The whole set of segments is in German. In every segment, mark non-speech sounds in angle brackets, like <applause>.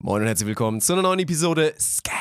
Moin und herzlich willkommen zu einer neuen Episode Scam,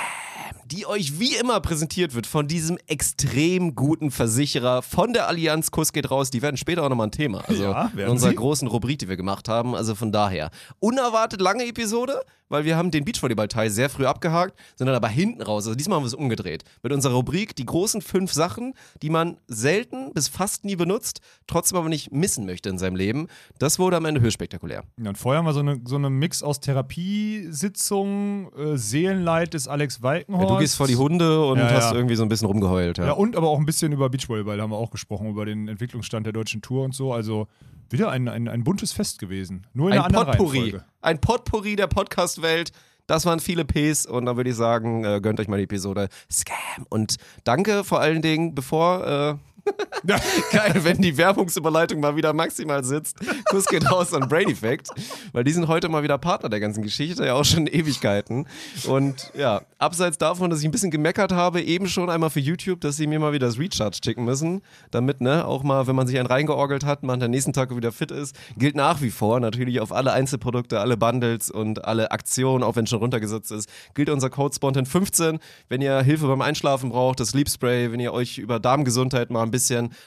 die euch wie immer präsentiert wird von diesem extrem guten Versicherer von der Allianz. Kuss geht raus, die werden später auch nochmal ein Thema. Also Ja, in unserer sie. großen Rubrik, die wir gemacht haben. Also von daher. Unerwartet lange Episode, weil wir haben den Beachvolleyball-Teil sehr früh abgehakt, sind dann aber hinten raus. Also diesmal haben wir es umgedreht. Mit unserer Rubrik die großen fünf Sachen, die man selten bis fast nie benutzt, trotzdem aber nicht missen möchte in seinem Leben. Das wurde am Ende höchst spektakulär. Ja, und vorher haben wir so eine, so eine Mix aus Therapiesitzung, äh, Seelenleid des Alex Ja, Walkenhorst. du gehst vor die Hunde und Ja, hast ja. irgendwie so ein bisschen rumgeheult. Ja, und aber auch ein bisschen über Beachvolleyball haben wir auch gesprochen, über den Entwicklungsstand der deutschen Tour und so. Also wieder ein, ein, ein buntes Fest gewesen. Nur in einer ein anderen Potpourri. Reihenfolge. Ein Potpourri der Podcast-Welt. Das waren viele Ps und dann würde ich sagen, äh, gönnt euch mal die Episode Scam. Und danke vor allen Dingen, bevor, äh. <laughs> geil, wenn die Werbungsüberleitung mal wieder maximal sitzt. Kuss geht raus an Brain Effect, weil die sind heute mal wieder Partner der ganzen Geschichte, ja auch schon Ewigkeiten. Und ja, abseits davon, dass ich ein bisschen gemeckert habe, eben schon einmal für YouTube, dass sie mir mal wieder das Recharge schicken müssen, damit, ne, auch mal, wenn man sich einen reingeorgelt hat, man am nächsten Tag wieder fit ist, gilt nach wie vor natürlich auf alle Einzelprodukte, alle Bundles und alle Aktionen, auch wenn schon runtergesetzt ist, gilt unser Code Spontan15, wenn ihr Hilfe beim Einschlafen braucht, das Sleep Spray, wenn ihr euch über Darmgesundheit mal ein bisschen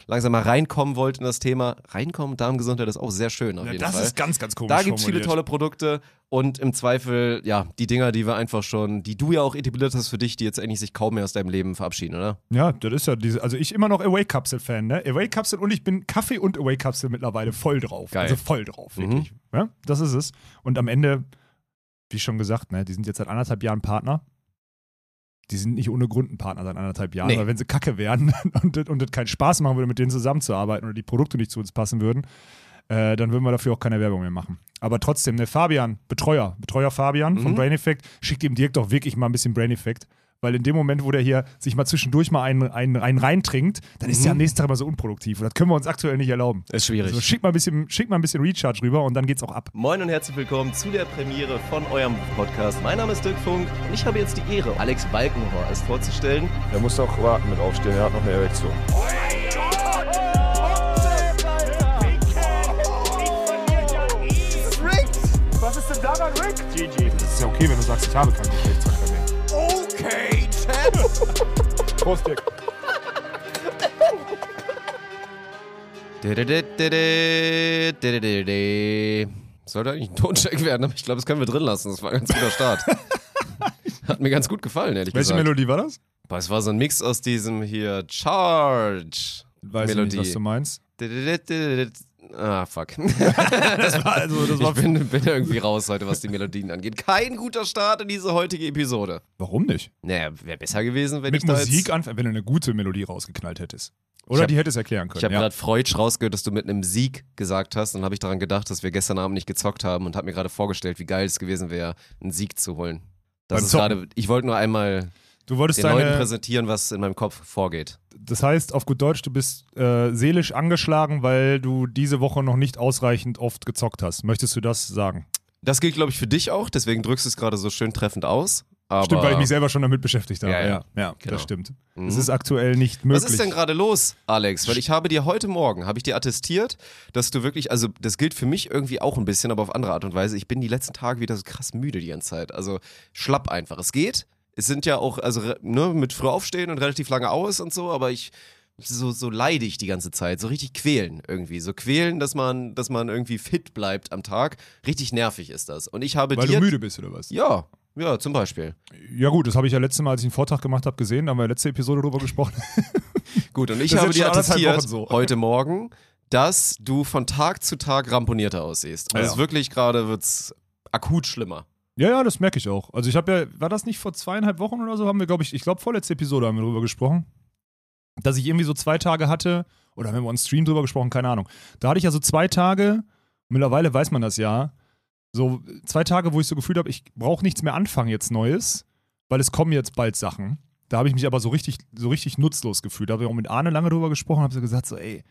langsam mal reinkommen wollt in das Thema. Reinkommen, Darmgesundheit ist auch sehr schön auf Ja, jeden das Fall. ist ganz, ganz komisch. Da gibt es viele tolle Produkte und im Zweifel, ja, die Dinger, die wir einfach schon, die du ja auch etabliert hast für dich, die jetzt eigentlich sich kaum mehr aus deinem Leben verabschieden, oder? Ja, das ist ja diese, also ich immer noch Away-Kapsel-Fan, ne? Away-Kapsel und ich bin Kaffee und Away-Kapsel mittlerweile voll drauf. Geil. Also voll drauf, Mhm. wirklich. Ja, das ist es. Und am Ende, wie schon gesagt, ne, die sind jetzt seit anderthalb Jahren Partner. Die sind nicht ohne Grund ein Partner seit anderthalb Jahren, Nee. weil wenn sie kacke wären <laughs> und, das- und das keinen Spaß machen würde, mit denen zusammenzuarbeiten oder die Produkte nicht zu uns passen würden, äh, dann würden wir dafür auch keine Werbung mehr machen. Aber trotzdem, ne, Fabian, Betreuer, Betreuer Fabian von Mhm. Brain Effect, schickt dem Dirk doch wirklich mal ein bisschen Brain Effect. Weil in dem Moment, wo der hier sich mal zwischendurch mal einen, einen, einen reintrinkt, dann ist der am nächsten Tag immer so unproduktiv. Und das können wir uns aktuell nicht erlauben. Ist schwierig. Also schick mal ein bisschen, schick mal ein bisschen Recharge rüber und dann geht's auch ab. Moin und herzlich willkommen zu der Premiere von eurem Podcast. Mein Name ist Dirk Funk und ich habe jetzt die Ehre, Alex Balkenhorst vorzustellen. Er muss auch warten mit aufstehen, er hat noch eine Erektion. Was ist denn daran, Rick? GG. Das ist ja okay, wenn du sagst, ich habe keinen Prost, Dick. Sollte eigentlich ein Toncheck werden, aber ich glaube, das können wir drin lassen. Das war ein ganz guter Start. <laughs> Hat mir ganz gut gefallen, ehrlich Welche gesagt. Melodie war das? Boah, es war so ein Mix aus diesem hier Charge. Weiß ich Melodie. nicht, was du meinst. Ah, fuck. <laughs> Das war, also, das war Ich bin, bin irgendwie raus heute, was die Melodien angeht. Kein guter Start in diese heutige Episode. Warum nicht? Naja, wäre besser gewesen, wenn Mit ich da Musik anfangen, wenn du eine gute Melodie rausgeknallt hättest. Oder hab- die hättest erklären können. Ich habe ja. gerade Freudsch rausgehört, dass du mit einem Sieg gesagt hast. Dann habe ich daran gedacht, dass wir gestern Abend nicht gezockt haben und habe mir gerade vorgestellt, wie geil es gewesen wäre, einen Sieg zu holen. Das Beim ist gerade. Ich wollte nur einmal Du wolltest den Leuten deine, präsentieren, was in meinem Kopf vorgeht. das heißt auf gut Deutsch, du bist äh, seelisch angeschlagen, weil du diese Woche noch nicht ausreichend oft gezockt hast. Möchtest du das sagen? Das gilt, glaube ich, für dich auch. Deswegen drückst du es gerade so schön treffend aus. Aber Stimmt, weil ich mich selber schon damit beschäftigt habe. Ja, ja. ja, Genau. das stimmt. Mhm. Es ist aktuell nicht möglich. Was ist denn gerade los, Alex? Weil ich habe dir heute Morgen, habe ich dir attestiert, dass du wirklich, also das gilt für mich irgendwie auch ein bisschen, aber auf andere Art und Weise. Ich bin die letzten Tage wieder so krass müde die ganze Zeit. Also schlapp einfach. Es geht. Es sind ja auch, also ne, mit früh aufstehen und relativ lange aus und so, aber ich so, so leide ich die ganze Zeit, so richtig quälen irgendwie. So quälen, dass man, dass man irgendwie fit bleibt am Tag. Richtig nervig ist das. Und ich habe weil dir. du müde bist oder was? Ja, ja, zum Beispiel. Ja gut, das habe ich ja letztes Mal, als ich einen Vortrag gemacht habe, gesehen. Da haben wir letzte Episode drüber gesprochen. <laughs> Gut, und ich Das ist habe dir attestiert so. heute Morgen, dass du von Tag zu Tag ramponierter aussiehst. Also Ja. es wirklich gerade wird's akut schlimmer. Ja, ja, das merke ich auch. Also ich habe ja, war das nicht vor zweieinhalb Wochen oder so, haben wir, glaube ich, ich glaube vorletzte Episode haben wir drüber gesprochen, dass ich irgendwie so zwei Tage hatte, oder haben wir on Stream drüber gesprochen, keine Ahnung. Da hatte ich ja so zwei Tage, mittlerweile weiß man das ja, so zwei Tage, wo ich so gefühlt habe, ich brauche nichts mehr anfangen jetzt Neues, weil es kommen jetzt bald Sachen. Da habe ich mich aber so richtig, so richtig nutzlos gefühlt. Da habe ich auch mit Arne lange drüber gesprochen, habe so gesagt, so, ey,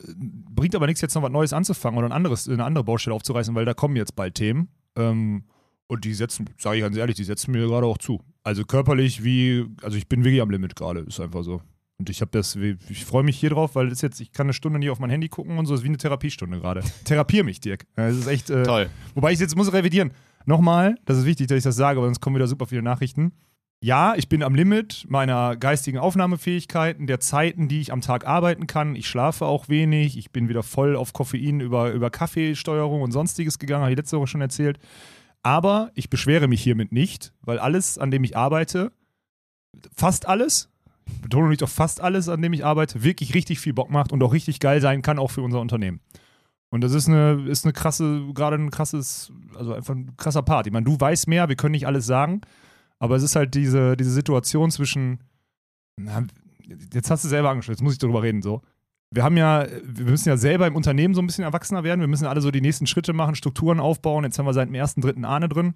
äh, bringt aber nichts, jetzt noch was Neues anzufangen oder ein anderes, eine andere Baustelle aufzureißen, weil da kommen jetzt bald Themen. Ähm, und die setzen, sage ich ganz ehrlich, die setzen mir gerade auch zu. Also körperlich wie, also ich bin wirklich am Limit gerade, ist einfach so. Und ich habe das, ich freue mich hier drauf, weil das jetzt, ich kann eine Stunde nie auf mein Handy gucken und so, ist wie eine Therapiestunde gerade. <laughs> Therapier mich, Dirk. Das ist echt. Äh, Toll. Wobei ich jetzt muss revidieren. nochmal, das ist wichtig, dass ich das sage, weil sonst kommen wieder super viele Nachrichten. Ja, ich bin am Limit meiner geistigen Aufnahmefähigkeiten, der Zeiten, die ich am Tag arbeiten kann. Ich schlafe auch wenig. Ich bin wieder voll auf Koffein über, über Kaffeesteuerung und sonstiges gegangen, habe ich letzte Woche schon erzählt. Aber ich beschwere mich hiermit nicht, weil alles, an dem ich arbeite, fast alles, betone nicht doch fast alles, an dem ich arbeite, wirklich richtig viel Bock macht und auch richtig geil sein kann, auch für unser Unternehmen. Und das ist eine, ist eine krasse, gerade ein krasses, also einfach ein krasser Part. Ich meine, du weißt mehr, wir können nicht alles sagen, aber es ist halt diese, diese Situation zwischen, na, jetzt hast du selber angeschaut, jetzt muss ich darüber reden, so. Wir haben ja, wir müssen ja selber im Unternehmen so ein bisschen erwachsener werden. Wir müssen alle so die nächsten Schritte machen, Strukturen aufbauen. Jetzt haben wir seit dem ersten, dritten Ahne drin.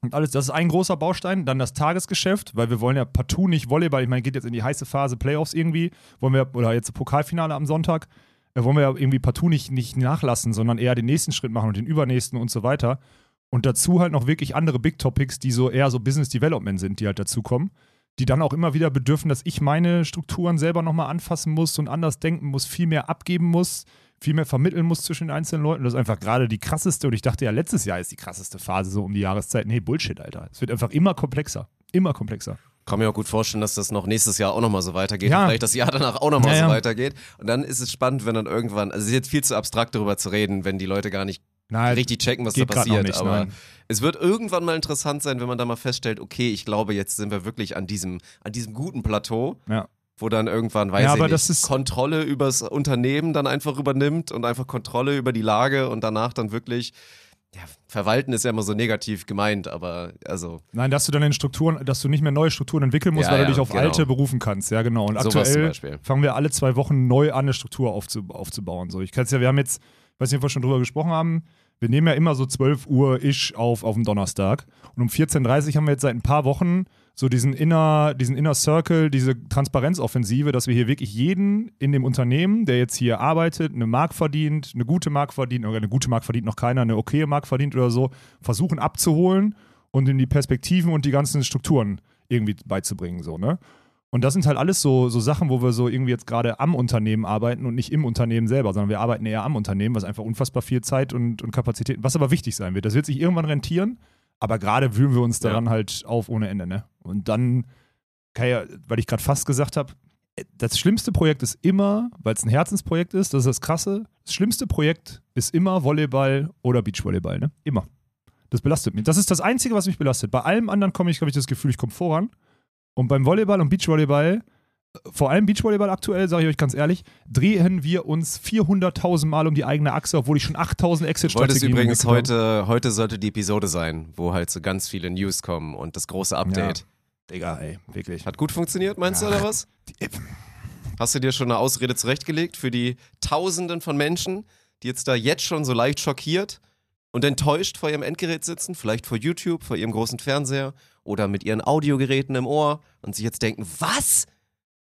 Und alles, das ist ein großer Baustein. Dann das Tagesgeschäft, weil wir wollen ja partout nicht Volleyball. Ich meine, geht jetzt in die heiße Phase Playoffs irgendwie. Wollen wir, oder jetzt Pokalfinale am Sonntag. Da wollen wir ja irgendwie partout nicht, nicht nachlassen, sondern eher den nächsten Schritt machen und den übernächsten und so weiter. Und dazu halt noch wirklich andere Big Topics, die so eher so Business Development sind, die halt dazukommen. Die dann auch immer wieder bedürfen, dass ich meine Strukturen selber nochmal anfassen muss und anders denken muss, viel mehr abgeben muss, viel mehr vermitteln muss zwischen den einzelnen Leuten. Das ist einfach gerade die krasseste, und ich dachte ja, letztes Jahr ist die krasseste Phase so um die Jahreszeit. Nee, Bullshit, Alter. Es wird einfach immer komplexer. Immer komplexer. Kann mir auch gut vorstellen, dass das noch nächstes Jahr auch nochmal so weitergeht. Ja. Und vielleicht das Jahr danach auch nochmal Ja, so ja. weitergeht. Und dann ist es spannend, wenn dann irgendwann, also es ist jetzt viel zu abstrakt darüber zu reden, wenn die Leute gar nicht Nein, richtig checken, was da passiert. nicht, aber nein. es wird irgendwann mal interessant sein, wenn man da mal feststellt, okay, ich glaube, jetzt sind wir wirklich an diesem, an diesem guten Plateau, Ja. wo dann irgendwann, weiß Ja, ich nicht, Kontrolle übers Unternehmen dann einfach übernimmt und einfach Kontrolle über die Lage und danach dann wirklich, ja, verwalten ist ja immer so negativ gemeint, aber also Nein, dass du dann in Strukturen, dass du nicht mehr neue Strukturen entwickeln musst, Ja, weil ja, du dich auf genau. alte berufen kannst. Ja, genau. Und zum aktuell fangen wir alle zwei Wochen neu an, eine Struktur aufzu aufzubauen. So, ich kann ja, wir haben jetzt, weiß nicht, ob wir schon drüber gesprochen haben, wir nehmen ja immer so 12 Uhr ish auf auf dem Donnerstag. Und um 14.30 Uhr haben wir jetzt seit ein paar Wochen so diesen Inner, diesen Inner Circle, diese Transparenzoffensive, dass wir hier wirklich jeden in dem Unternehmen, der jetzt hier arbeitet, eine Mark verdient, eine gute Mark verdient, oder eine gute Mark verdient noch keiner, eine okaye Mark verdient oder so, versuchen abzuholen und in die Perspektiven und die ganzen Strukturen irgendwie beizubringen. So, ne? Und das sind halt alles so, so Sachen, wo wir so irgendwie jetzt gerade am Unternehmen arbeiten und nicht im Unternehmen selber, sondern wir arbeiten eher am Unternehmen, was einfach unfassbar viel Zeit und, und Kapazität, was aber wichtig sein wird. Das wird sich irgendwann rentieren, aber gerade wühlen wir uns daran halt auf ohne Ende. Ne? Und dann, kann ja, weil ich gerade fast gesagt habe, das schlimmste Projekt ist immer, weil es ein Herzensprojekt ist, das ist das Krasse, das schlimmste Projekt ist immer Volleyball oder Beachvolleyball. Ne? Immer. Das belastet mich. Das ist das Einzige, was mich belastet. Bei allem anderen komme ich, glaube ich, das Gefühl, ich komme voran. Und beim Volleyball und Beachvolleyball, vor allem Beachvolleyball aktuell, sage ich euch ganz ehrlich, drehen wir uns 400.000 Mal um die eigene Achse, obwohl ich schon 8.000 Du wolltest Exit-Strategien übrigens habe. heute, heute sollte die Episode sein, wo halt so ganz viele News kommen und das große Update. Digga, ey, wirklich. Hat gut funktioniert, meinst du, Ja. oder was? Hast du dir schon eine Ausrede zurechtgelegt für die Tausenden von Menschen, die jetzt da jetzt schon so leicht schockiert und enttäuscht vor ihrem Endgerät sitzen, vielleicht vor YouTube, vor ihrem großen Fernseher oder mit ihren Audiogeräten im Ohr und sich jetzt denken, was?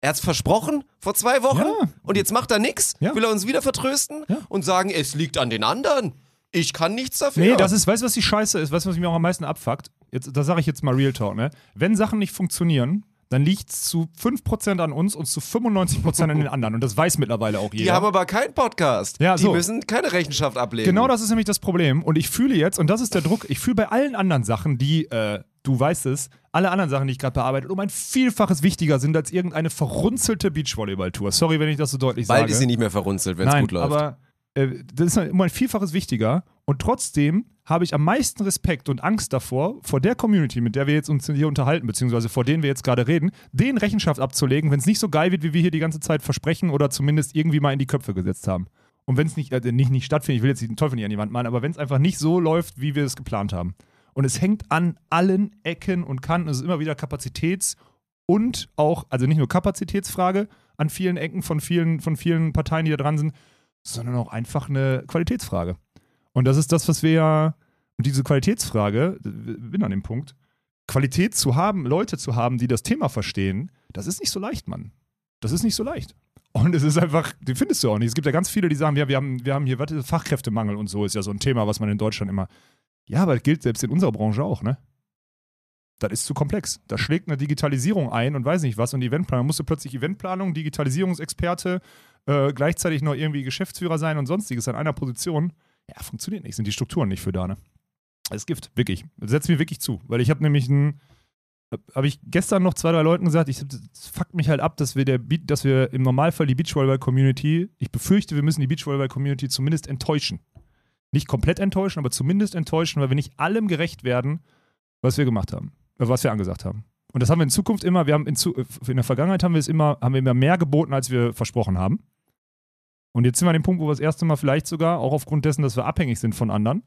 Er hat's versprochen vor zwei Wochen Ja. und jetzt macht er nix? Ja. Will er uns wieder vertrösten Ja. und sagen, es liegt an den anderen? Ich kann nichts dafür. Nee, das ist, weißt du, was die Scheiße ist? Weißt du, was mich auch am meisten abfuckt? Jetzt, da sage ich jetzt mal Real Talk, ne? Wenn Sachen nicht funktionieren, dann liegt es zu 5% an uns und zu 95% an den anderen. Und das weiß mittlerweile auch jeder. Die haben aber keinen Podcast. Ja, die so. müssen keine Rechenschaft ablegen. Genau das ist nämlich das Problem. Und ich fühle jetzt, und das ist der Druck, ich fühle bei allen anderen Sachen, die, äh, du weißt es, alle anderen Sachen, die ich gerade bearbeite, um ein Vielfaches wichtiger sind als irgendeine verrunzelte Beachvolleyball-Tour. Sorry, wenn ich das so deutlich Bald sage. ist sie nicht mehr verrunzelt, wenn es gut läuft. aber äh, das ist um ein Vielfaches wichtiger. Und trotzdem habe ich am meisten Respekt und Angst davor, vor der Community, mit der wir jetzt uns hier unterhalten, beziehungsweise vor denen wir jetzt gerade reden, denen Rechenschaft abzulegen, wenn es nicht so geil wird, wie wir hier die ganze Zeit versprechen oder zumindest irgendwie mal in die Köpfe gesetzt haben. Und wenn es nicht, äh, nicht, nicht stattfindet, ich will jetzt den Teufel nicht an die Wand malen, aber wenn es einfach nicht so läuft, wie wir es geplant haben. Und es hängt an allen Ecken und Kanten. Es ist immer wieder Kapazitäts- und auch, also nicht nur Kapazitätsfrage an vielen Ecken von vielen, von vielen Parteien, die da dran sind, sondern auch einfach eine Qualitätsfrage. Und das ist das, was wir ja, und diese Qualitätsfrage, ich bin an dem Punkt, Qualität zu haben, Leute zu haben, die das Thema verstehen, das ist nicht so leicht, Mann. Das ist nicht so leicht. Und es ist einfach, die findest du auch nicht. Es gibt ja ganz viele, die sagen, ja, wir haben, wir haben hier Fachkräftemangel und so ist ja so ein Thema, was man in Deutschland immer. Ja, aber das gilt selbst in unserer Branche auch, ne? Das ist zu komplex. Da schlägt eine Digitalisierung ein und weiß nicht was. Und Eventplanung musste plötzlich Eventplanung, Digitalisierungsexperte, äh, gleichzeitig noch irgendwie Geschäftsführer sein und sonstiges an einer Position. Ja, funktioniert nicht. Sind die Strukturen nicht für da, ne? Das Gift, wirklich. Setz mir wirklich zu. Weil ich habe nämlich ein, habe ich gestern noch zwei, drei Leuten gesagt, ich, fuckt mich halt ab, dass wir, der, Beat- dass wir im Normalfall die Beachvolleyball-Community, ich befürchte, wir müssen die Beachvolleyball-Community zumindest enttäuschen. Nicht komplett enttäuschen, aber zumindest enttäuschen, weil wir nicht allem gerecht werden, was wir gemacht haben, äh, was wir angesagt haben. Und das haben wir in Zukunft immer, wir haben in, Zu in der Vergangenheit haben wir es immer, haben wir immer mehr geboten, als wir versprochen haben. Und jetzt sind wir an dem Punkt, wo wir das erste Mal vielleicht sogar, auch aufgrund dessen, dass wir abhängig sind von anderen,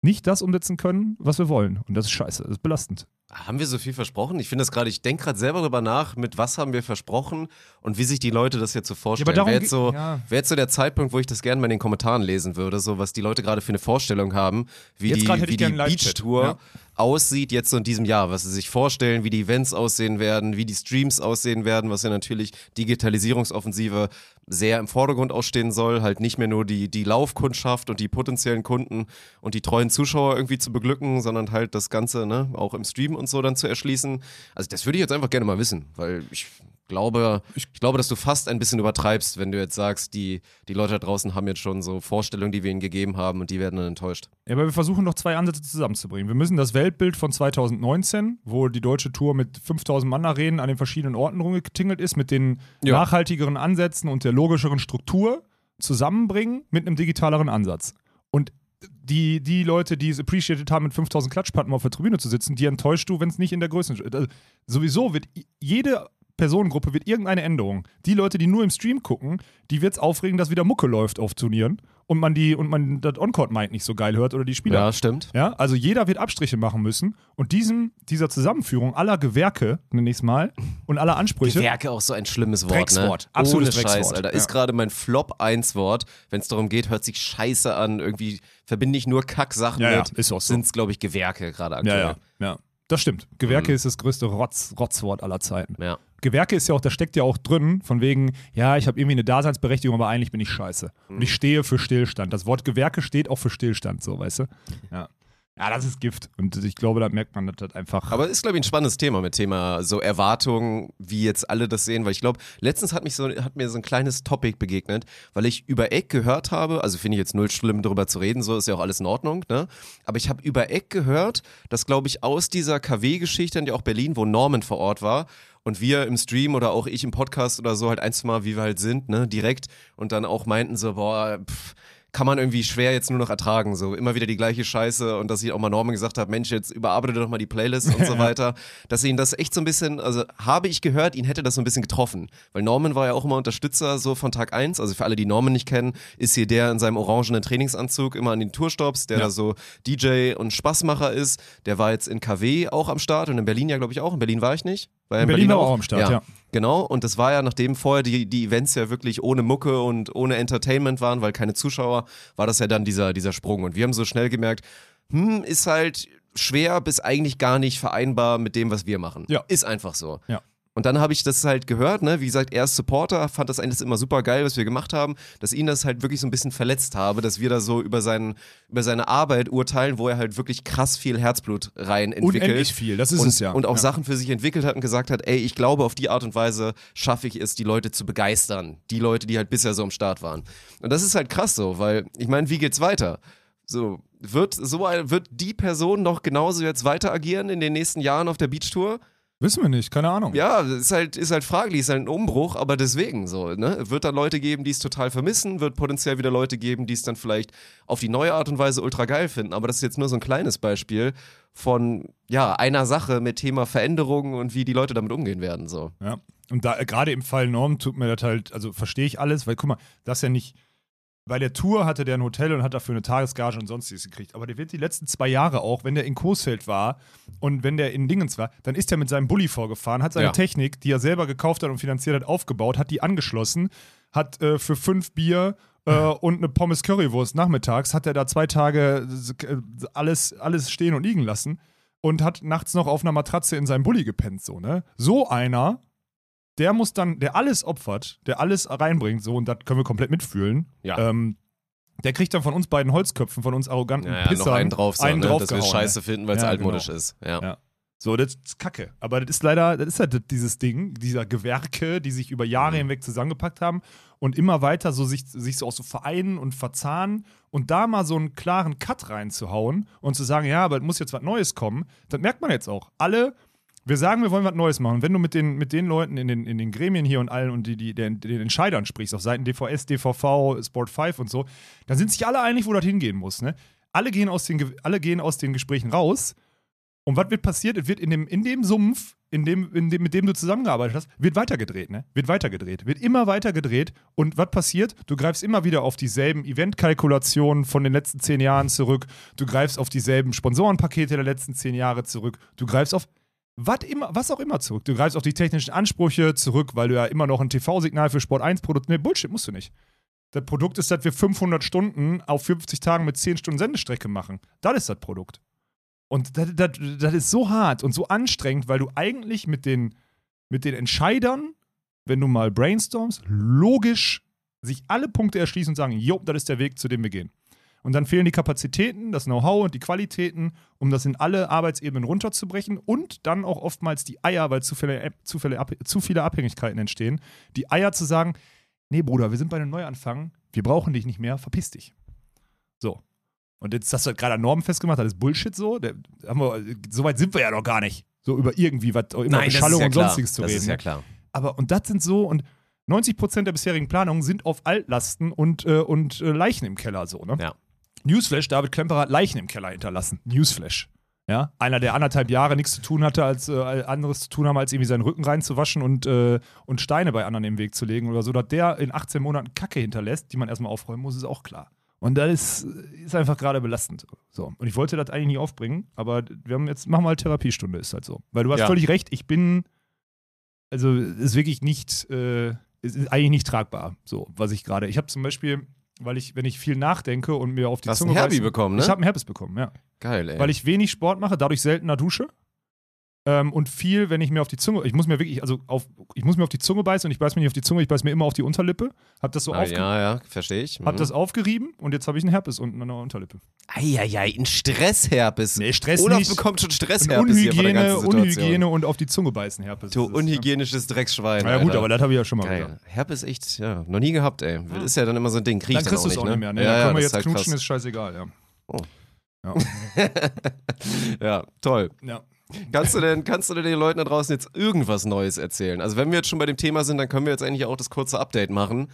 nicht das umsetzen können, was wir wollen. Und das ist scheiße, das ist belastend. Haben wir so viel versprochen? Ich finde das gerade, ich denke gerade selber darüber nach, mit was haben wir versprochen und wie sich die Leute das jetzt so vorstellen. darum Wäre jetzt, so, ja. wär jetzt so der Zeitpunkt, wo ich das gerne mal in den Kommentaren lesen würde, so was die Leute gerade für eine Vorstellung haben, wie Jetzt die, wie die. Beach-Tour Ja. aussieht jetzt so in diesem Jahr, was sie sich vorstellen, wie die Events aussehen werden, wie die Streams aussehen werden, was ja natürlich Digitalisierungsoffensive sehr im Vordergrund ausstehen soll, halt nicht mehr nur die, die Laufkundschaft und die potenziellen Kunden und die treuen Zuschauer irgendwie zu beglücken, sondern halt das Ganze ne, auch im Stream und so dann zu erschließen. Also das würde ich jetzt einfach gerne mal wissen, weil ich glaube, ich glaube, dass du fast ein bisschen übertreibst, wenn du jetzt sagst, die, die Leute da draußen haben jetzt schon so Vorstellungen, die wir ihnen gegeben haben und die werden dann enttäuscht. Ja, aber wir versuchen noch zwei Ansätze zusammenzubringen. Wir müssen das Weltbild von 2019, wo die deutsche Tour mit 5000 Mann-Arenen an den verschiedenen Orten rumgetingelt ist, mit den Ja. nachhaltigeren Ansätzen und der logischeren Struktur zusammenbringen mit einem digitaleren Ansatz. Und die, die Leute, die es appreciated haben, mit 5000 Klatschpappen auf der Tribüne zu sitzen, die enttäuscht du, wenn es nicht in der Größe also, Sowieso wird jede Personengruppe wird irgendeine Änderung. Die Leute, die nur im Stream gucken, die wird es aufregen, dass wieder Mucke läuft auf Turnieren und man die und man das Encore-Mic nicht so geil hört oder die Spieler. Ja, stimmt. Ja, also jeder wird Abstriche machen müssen und diesem, dieser Zusammenführung aller Gewerke, nenne ich es mal, und aller Ansprüche. Gewerke auch so ein schlimmes Wort, Dreckswort. ne? Absolutes Ohne Scheiß, Dreckswort. Alter. Ja. Ist gerade mein Flop 1 Wort. Wenn es darum geht, hört sich scheiße an. Irgendwie verbinde ich nur Kacksachen Ja, ja, mit. ist auch so. Sind es, glaube ich, Gewerke gerade Ja, aktuell. ja, ja. Das stimmt. Gewerke ist das größte Rotz, Rotzwort aller Zeiten. Ja. Gewerke ist ja auch, da steckt ja auch drin, von wegen, ja, ich habe irgendwie eine Daseinsberechtigung, aber eigentlich bin ich scheiße. Und ich stehe für Stillstand. Das Wort Gewerke steht auch für Stillstand, so, weißt du? Ja. Ja, das ist Gift. Und ich glaube, da merkt man das einfach. Aber ist, glaube ich, ein spannendes Thema mit Thema so Erwartungen, wie jetzt alle das sehen, weil ich glaube, letztens hat mich so, hat mir so ein kleines Topic begegnet, weil ich über Eck gehört habe, also finde ich jetzt null schlimm, darüber zu reden, so ist ja auch alles in Ordnung, ne? Aber ich habe über Eck gehört, dass, glaube ich, aus dieser KW-Geschichte, in der auch Berlin, wo Norman vor Ort war, und wir im Stream oder auch ich im Podcast oder so halt ein, zwei Mal, wie wir halt sind, ne, direkt und dann auch meinten so, boah, pff, kann man irgendwie schwer jetzt nur noch ertragen, so immer wieder die gleiche Scheiße und dass ich auch mal Norman gesagt habe, Mensch, jetzt überarbeite doch mal die Playlist und so <laughs> weiter, dass ihn das echt so ein bisschen, also habe ich gehört, ihn hätte das so ein bisschen getroffen, weil Norman war ja auch immer Unterstützer so von Tag 1, also für alle, die Norman nicht kennen, ist hier der in seinem orangenen Trainingsanzug immer an den Tourstops, der Ja. da so DJ und Spaßmacher ist, der war jetzt in KW auch am Start und in Berlin ja, glaube ich, auch, in Berlin war ich nicht. War er In Berlin war auch am Start, ja. Genau, und das war ja, nachdem vorher die, die Events ja wirklich ohne Mucke und ohne Entertainment waren, weil keine Zuschauer, war das ja dann dieser, dieser Sprung. Und wir haben so schnell gemerkt, hm, ist halt schwer bis eigentlich gar nicht vereinbar mit dem, was wir machen. Ja. Ist einfach so. Ja. Und dann habe ich das halt gehört, ne? Wie gesagt, er ist Supporter, fand das eigentlich immer super geil, was wir gemacht haben, dass ihn das halt wirklich so ein bisschen verletzt habe, dass wir da so über, seinen, über seine Arbeit urteilen, wo er halt wirklich krass viel Herzblut rein entwickelt. Unendlich viel, das ist und, es ja. Und auch Ja. Sachen für sich entwickelt hat und gesagt hat, ey, ich glaube, auf die Art und Weise schaffe ich es, die Leute zu begeistern. Die Leute, die halt bisher so am Start waren. Und das ist halt krass so, weil, ich meine, wie geht's weiter? So, wird so ein, wird die Person noch genauso jetzt weiter agieren in den nächsten Jahren auf der Beachtour? Wissen wir nicht, keine Ahnung. Ja, ist halt, ist halt fraglich, ist halt ein Umbruch, aber deswegen so, ne? Wird da Leute geben, die es total vermissen, wird potenziell wieder Leute geben, die es dann vielleicht auf die neue Art und Weise ultra geil finden. Aber das ist jetzt nur so ein kleines Beispiel von, ja, einer Sache mit Thema Veränderungen und wie die Leute damit umgehen werden, so. Ja. Und da äh, gerade im Fall Norm tut mir das halt, also verstehe ich alles, weil guck mal, das ist ja nicht. Bei der Tour hatte der ein Hotel und hat dafür eine Tagesgage und sonstiges gekriegt. Aber der wird die letzten zwei Jahre auch, wenn der in Coesfeld war und wenn der in Dingens war, dann ist er mit seinem Bulli vorgefahren, hat seine Ja. Technik, die er selber gekauft hat und finanziert hat, aufgebaut, hat die angeschlossen, hat äh, für fünf Bier äh, <laughs> und eine Pommes Currywurst nachmittags, hat er da zwei Tage äh, alles, alles stehen und liegen lassen und hat nachts noch auf einer Matratze in seinem Bulli gepennt, so, ne? So einer der muss dann, der alles opfert, der alles reinbringt, so und das können wir komplett mitfühlen. Ja. Ähm, der kriegt dann von uns beiden Holzköpfen, von uns arroganten Ja, ja, Pissern noch einen drauf, so, einen ne? dass wir scheiße finden, weil es Ja, altmodisch genau. ist. Ja. Ja. So, das ist kacke. Aber das ist leider, das ist halt dieses Ding, dieser Gewerke, die sich über Jahre hinweg zusammengepackt haben und immer weiter so sich, sich so auch so vereinen und verzahnen und da mal so einen klaren Cut reinzuhauen und zu sagen, ja, aber es muss jetzt was Neues kommen, das merkt man jetzt auch. Alle, wir sagen, wir wollen was Neues machen. Wenn du mit den, mit den Leuten in den, in den Gremien hier und allen und die, die, den, den Entscheidern sprichst, auf Seiten DVS, DVV, Sport 5 und so, dann sind sich alle einig, wo das hingehen muss. Ne? Alle, gehen aus den, alle gehen aus den Gesprächen raus und was wird passiert? Es wird in dem, in dem Sumpf, in dem, in dem, mit dem du zusammengearbeitet hast, wird weitergedreht, ne? Wird weitergedreht. Wird immer weitergedreht. Und was passiert? Du greifst immer wieder auf dieselben Eventkalkulationen von den letzten zehn Jahren zurück. Du greifst auf dieselben Sponsorenpakete der letzten zehn Jahre zurück. Du greifst auf was, immer, was auch immer zurück. Du greifst auf die technischen Ansprüche zurück, weil du ja immer noch ein TV-Signal für Sport 1 produzierst. Ne, Bullshit, musst du nicht. Das Produkt ist, dass wir 500 Stunden auf 50 Tagen mit 10 Stunden Sendestrecke machen. Das ist das Produkt. Und das, das, das ist so hart und so anstrengend, weil du eigentlich mit den, mit den Entscheidern, wenn du mal brainstormst, logisch sich alle Punkte erschließen und sagen, jo, das ist der Weg, zu dem wir gehen. Und dann fehlen die Kapazitäten, das Know-how und die Qualitäten, um das in alle Arbeitsebenen runterzubrechen und dann auch oftmals die Eier, weil zu viele, zu viele, zu viele Abhängigkeiten entstehen, die Eier zu sagen, nee Bruder, wir sind bei einem Neuanfang, wir brauchen dich nicht mehr, verpiss dich. So. Und jetzt hast du halt gerade an Normen festgemacht, das ist Bullshit so. Der, haben wir, so weit sind wir ja noch gar nicht. So über irgendwie was, immer Nein, das Beschallung ja und klar. sonstiges zu das reden. ist ja klar. Aber und das sind so, und 90% der bisherigen Planungen sind auf Altlasten und, äh, und äh, Leichen im Keller so, ne? Ja. Newsflash, David Klemperer hat Leichen im Keller hinterlassen. Newsflash. Ja, einer, der anderthalb Jahre nichts zu tun hatte, als äh, anderes zu tun haben, als irgendwie seinen Rücken reinzuwaschen und, äh, und Steine bei anderen im Weg zu legen oder so, dass der in 18 Monaten Kacke hinterlässt, die man erstmal aufräumen muss, ist auch klar. Und das ist, ist einfach gerade belastend. So. Und ich wollte das eigentlich nie aufbringen, aber wir haben jetzt, machen wir halt Therapiestunde, ist halt so. Weil du hast Ja. völlig recht, ich bin, also ist wirklich nicht, äh, ist ist eigentlich nicht tragbar, so, was ich gerade. Ich habe zum Beispiel, weil ich, wenn ich viel nachdenke und mir auf die hast Zunge einen Herbi beißen- bekommen, ne? Ich habe einen Herpes bekommen, ja. Geil, ey. Weil ich wenig Sport mache, dadurch seltener dusche. Ähm, und viel, wenn ich mir auf die Zunge, ich muss mir wirklich, also auf, ich muss mir auf die Zunge beißen und ich beiß mir nicht auf die Zunge, ich beiß mir immer auf die Unterlippe. Hab das so ah, ja, ja, verstehe ich. hab Mhm. das aufgerieben und jetzt habe ich einen Herpes unten an der Unterlippe. Eieiei, ein Stressherpes. Nee, Stress Olaf nicht. bekommt schon Stressherpes hier von der Unhygiene, ganzen Situation. Unhygiene und auf die Zunge beißen Herpes. Du ne? unhygienisches Drecksschwein. Na ja, gut, Alter. aber das habe ich ja schon mal Geil. gesagt. Herpes echt, ja, noch nie gehabt, ey. Ist ja dann immer so ein Ding, krieg Dann ich kriegst du es auch auch nicht, nicht ne? mehr. Ne? Ja, dann ja, können wir das jetzt halt knutschen, krass. ist scheißegal, ja. Oh. Ja. <laughs> Ja, toll. ja. Kannst du denn, kannst du denn den Leuten da draußen jetzt irgendwas Neues erzählen? Also wenn wir jetzt schon bei dem Thema sind, dann können wir jetzt eigentlich auch das kurze Update machen.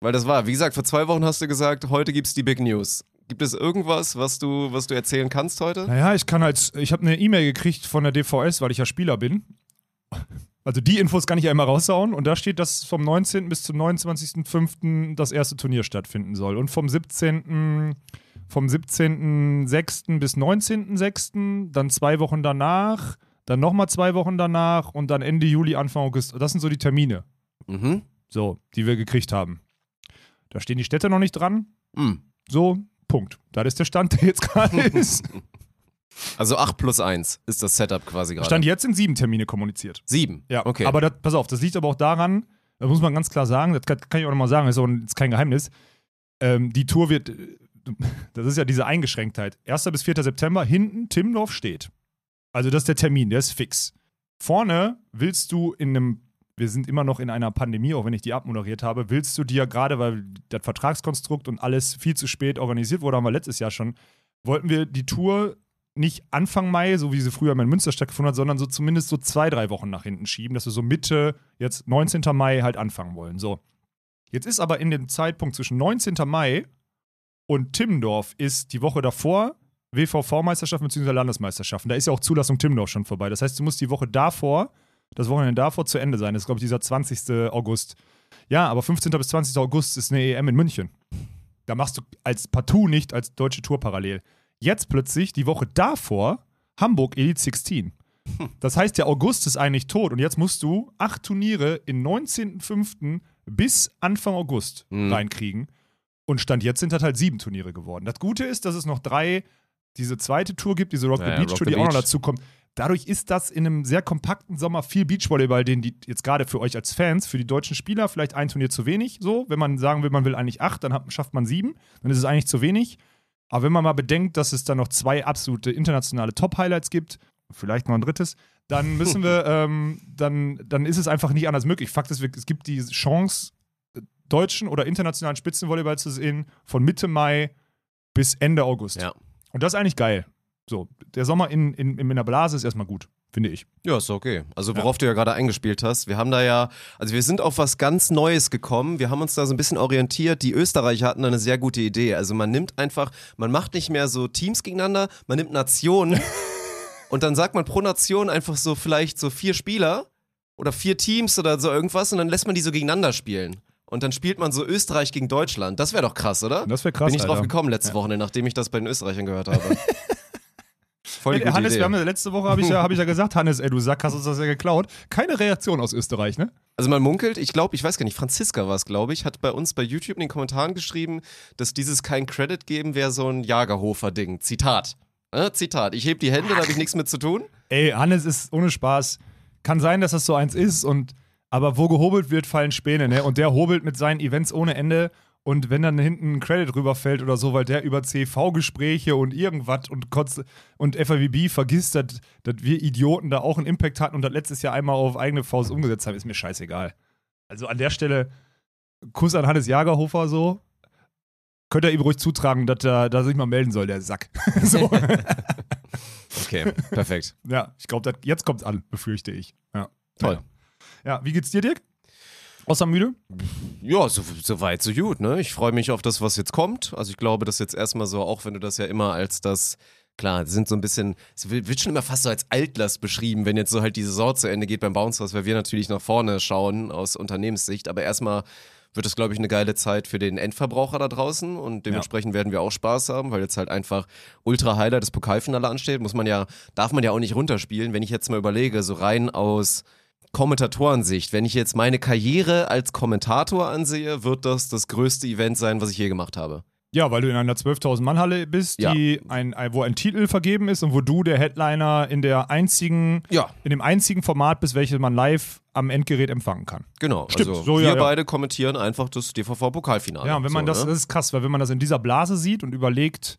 Weil das war, wie gesagt, vor zwei Wochen hast du gesagt, heute gibt's die Big News. Gibt es irgendwas, was du, was du erzählen kannst heute? Naja, ich kann halt, ich habe eine E-Mail gekriegt von der DVS, weil ich ja Spieler bin. Also die Infos kann ich immer raushauen und da steht, dass vom 19. bis zum 29.05. das erste Turnier stattfinden soll und vom 17. vom 17.06. bis 19.06. dann zwei Wochen danach, dann nochmal zwei Wochen danach und dann Ende Juli, Anfang August. Das sind so die Termine, Mhm. so, die wir gekriegt haben. Da stehen die Städte noch nicht dran. Mhm. So, Punkt. Das ist der Stand, der jetzt gerade <laughs> ist. Also 8 plus 1 ist das Setup quasi gerade. Stand jetzt sind sieben Termine kommuniziert. 7. Ja, okay. aber das, pass auf, das liegt aber auch daran, das muss man ganz klar sagen, das kann, kann ich auch nochmal sagen, das ist, auch, ein- ist kein Geheimnis. Ähm, die Tour wird, das ist ja diese Eingeschränktheit. 1. bis 4. September, hinten Timmendorf steht. Also das ist der Termin, der ist fix. Vorne willst du in einem, wir sind immer noch in einer Pandemie, auch wenn ich die abmoderiert habe, willst du dir gerade, weil das Vertragskonstrukt und alles viel zu spät organisiert wurde, haben wir letztes Jahr schon, wollten wir die Tour nicht Anfang Mai, so wie sie früher in Münster stattgefunden hat, sondern so zumindest so zwei, drei Wochen nach hinten schieben, dass wir so Mitte, jetzt 19. Mai halt anfangen wollen. So. Jetzt ist aber in dem Zeitpunkt zwischen 19. Mai und Timmendorf ist die Woche davor WVV-Meisterschaften bzw. Landesmeisterschaften. Da ist ja auch Zulassung Timmendorf schon vorbei. Das heißt, du musst die Woche davor, das Wochenende davor zu Ende sein. Das ist, glaube ich, dieser 20. August. Ja, aber 15. bis 20. August ist eine EM in München. Da machst du als Partout nicht als deutsche Tour parallel. Jetzt plötzlich, die Woche davor, Hamburg Elite 16. Das heißt, der August ist eigentlich tot und jetzt musst du acht Turniere in 19.05. bis Anfang August Mhm. reinkriegen. Und Stand jetzt sind das halt sieben Turniere geworden. Das Gute ist, dass es noch drei, diese zweite Tour gibt, diese Rock Ja, the Beach Rock Tour, die auch noch Beach. dazu kommt. Dadurch ist das in einem sehr kompakten Sommer viel Beachvolleyball, den die jetzt gerade für euch als Fans, für die deutschen Spieler vielleicht ein Turnier zu wenig. So, wenn man sagen will, man will eigentlich acht, dann hat, schafft man sieben, dann ist es eigentlich zu wenig. Aber wenn man mal bedenkt, dass es dann noch zwei absolute internationale Top-Highlights gibt vielleicht noch ein drittes, dann müssen wir, <laughs> ähm, dann, dann ist es einfach nicht anders möglich. Fakt ist, es gibt die Chance, deutschen oder internationalen Spitzenvolleyball zu sehen, von Mitte Mai bis Ende August. Ja. Und das ist eigentlich geil. So, der Sommer in, in, in der Blase ist erstmal gut, finde ich. Ja, ist okay. Also worauf du ja gerade eingespielt hast, wir haben da ja, also wir sind auf was ganz Neues gekommen. Wir haben uns da so ein bisschen orientiert. Die Österreicher hatten da eine sehr gute Idee. Also man nimmt einfach, man macht nicht mehr so Teams gegeneinander, man nimmt Nationen <laughs> und dann sagt man pro Nation einfach so vielleicht so vier Spieler oder vier Teams oder so irgendwas und dann lässt man die so gegeneinander spielen. Und dann spielt man so Österreich gegen Deutschland. Das wäre doch krass, oder? Das wäre krass. Bin ich drauf Alter. gekommen letzte Woche, nachdem ich das bei den Österreichern gehört habe. <laughs> Voll die Hannes, Idee. wir haben ja, letzte Woche habe ich, ja, hab ich ja gesagt, <laughs> Hannes, ey, du Sack, hast uns das ja geklaut. Keine Reaktion aus Österreich, ne? Also man munkelt, ich glaube, ich weiß gar nicht, Franziska war es, glaube ich, hat bei uns bei YouTube in den Kommentaren geschrieben, dass dieses kein Credit geben wäre so ein Jagerhofer-Ding. Zitat. Äh, Zitat. Ich heb die Hände, da habe ich nichts mit zu tun. Ey, Hannes ist ohne Spaß. Kann sein, dass das so eins ist und aber wo gehobelt wird, fallen Späne, ne? Und der hobelt mit seinen Events ohne Ende. Und wenn dann hinten ein Credit rüberfällt oder so, weil der über CV-Gespräche und irgendwas und, Kotz- und FAWB vergisst, dass dass wir Idioten da auch einen Impact hatten und das letztes Jahr einmal auf eigene Faust umgesetzt haben, ist mir scheißegal. Also an der Stelle, Kuss an Hannes Jagerhofer so. Könnt ihr ihm ruhig zutragen, dass er, dass er sich mal melden soll, der Sack. <laughs> so. Okay, perfekt. Ja, ich glaube, jetzt kommt's an, befürchte ich. Ja. Toll. Ja, wie geht's dir, Dirk? Außer müde? Ja, so, so weit, so gut, ne? Ich freue mich auf das, was jetzt kommt. Also ich glaube, das jetzt erstmal so, auch wenn du das ja immer als das, klar, sind so ein bisschen, es wird schon immer fast so als Altlast beschrieben, wenn jetzt so halt die Saison zu Ende geht beim Bounce House, weil wir natürlich nach vorne schauen aus Unternehmenssicht. Aber erstmal wird es, glaube ich, eine geile Zeit für den Endverbraucher da draußen und dementsprechend werden wir auch Spaß haben, weil jetzt halt einfach Ultra Highlight das Pokalfinale ansteht. Muss man ja, darf man ja auch nicht runterspielen. Wenn ich jetzt mal überlege, so rein aus Kommentatorensicht, wenn ich jetzt meine Karriere als Kommentator ansehe, wird das das größte Event sein, was ich je gemacht habe. Ja, weil du in einer 12.000 Mann Halle bist, Ja. die ein, wo ein Titel vergeben ist und wo du der Headliner in der einzigen, Ja. in dem einzigen Format bist, welches man live am Endgerät empfangen kann. Genau. Stimmt, also so, wir ja, beide kommentieren einfach das DVV-Pokalfinale. Ja, und wenn man so, das, ne? das ist krass, weil wenn man das in dieser Blase sieht und überlegt,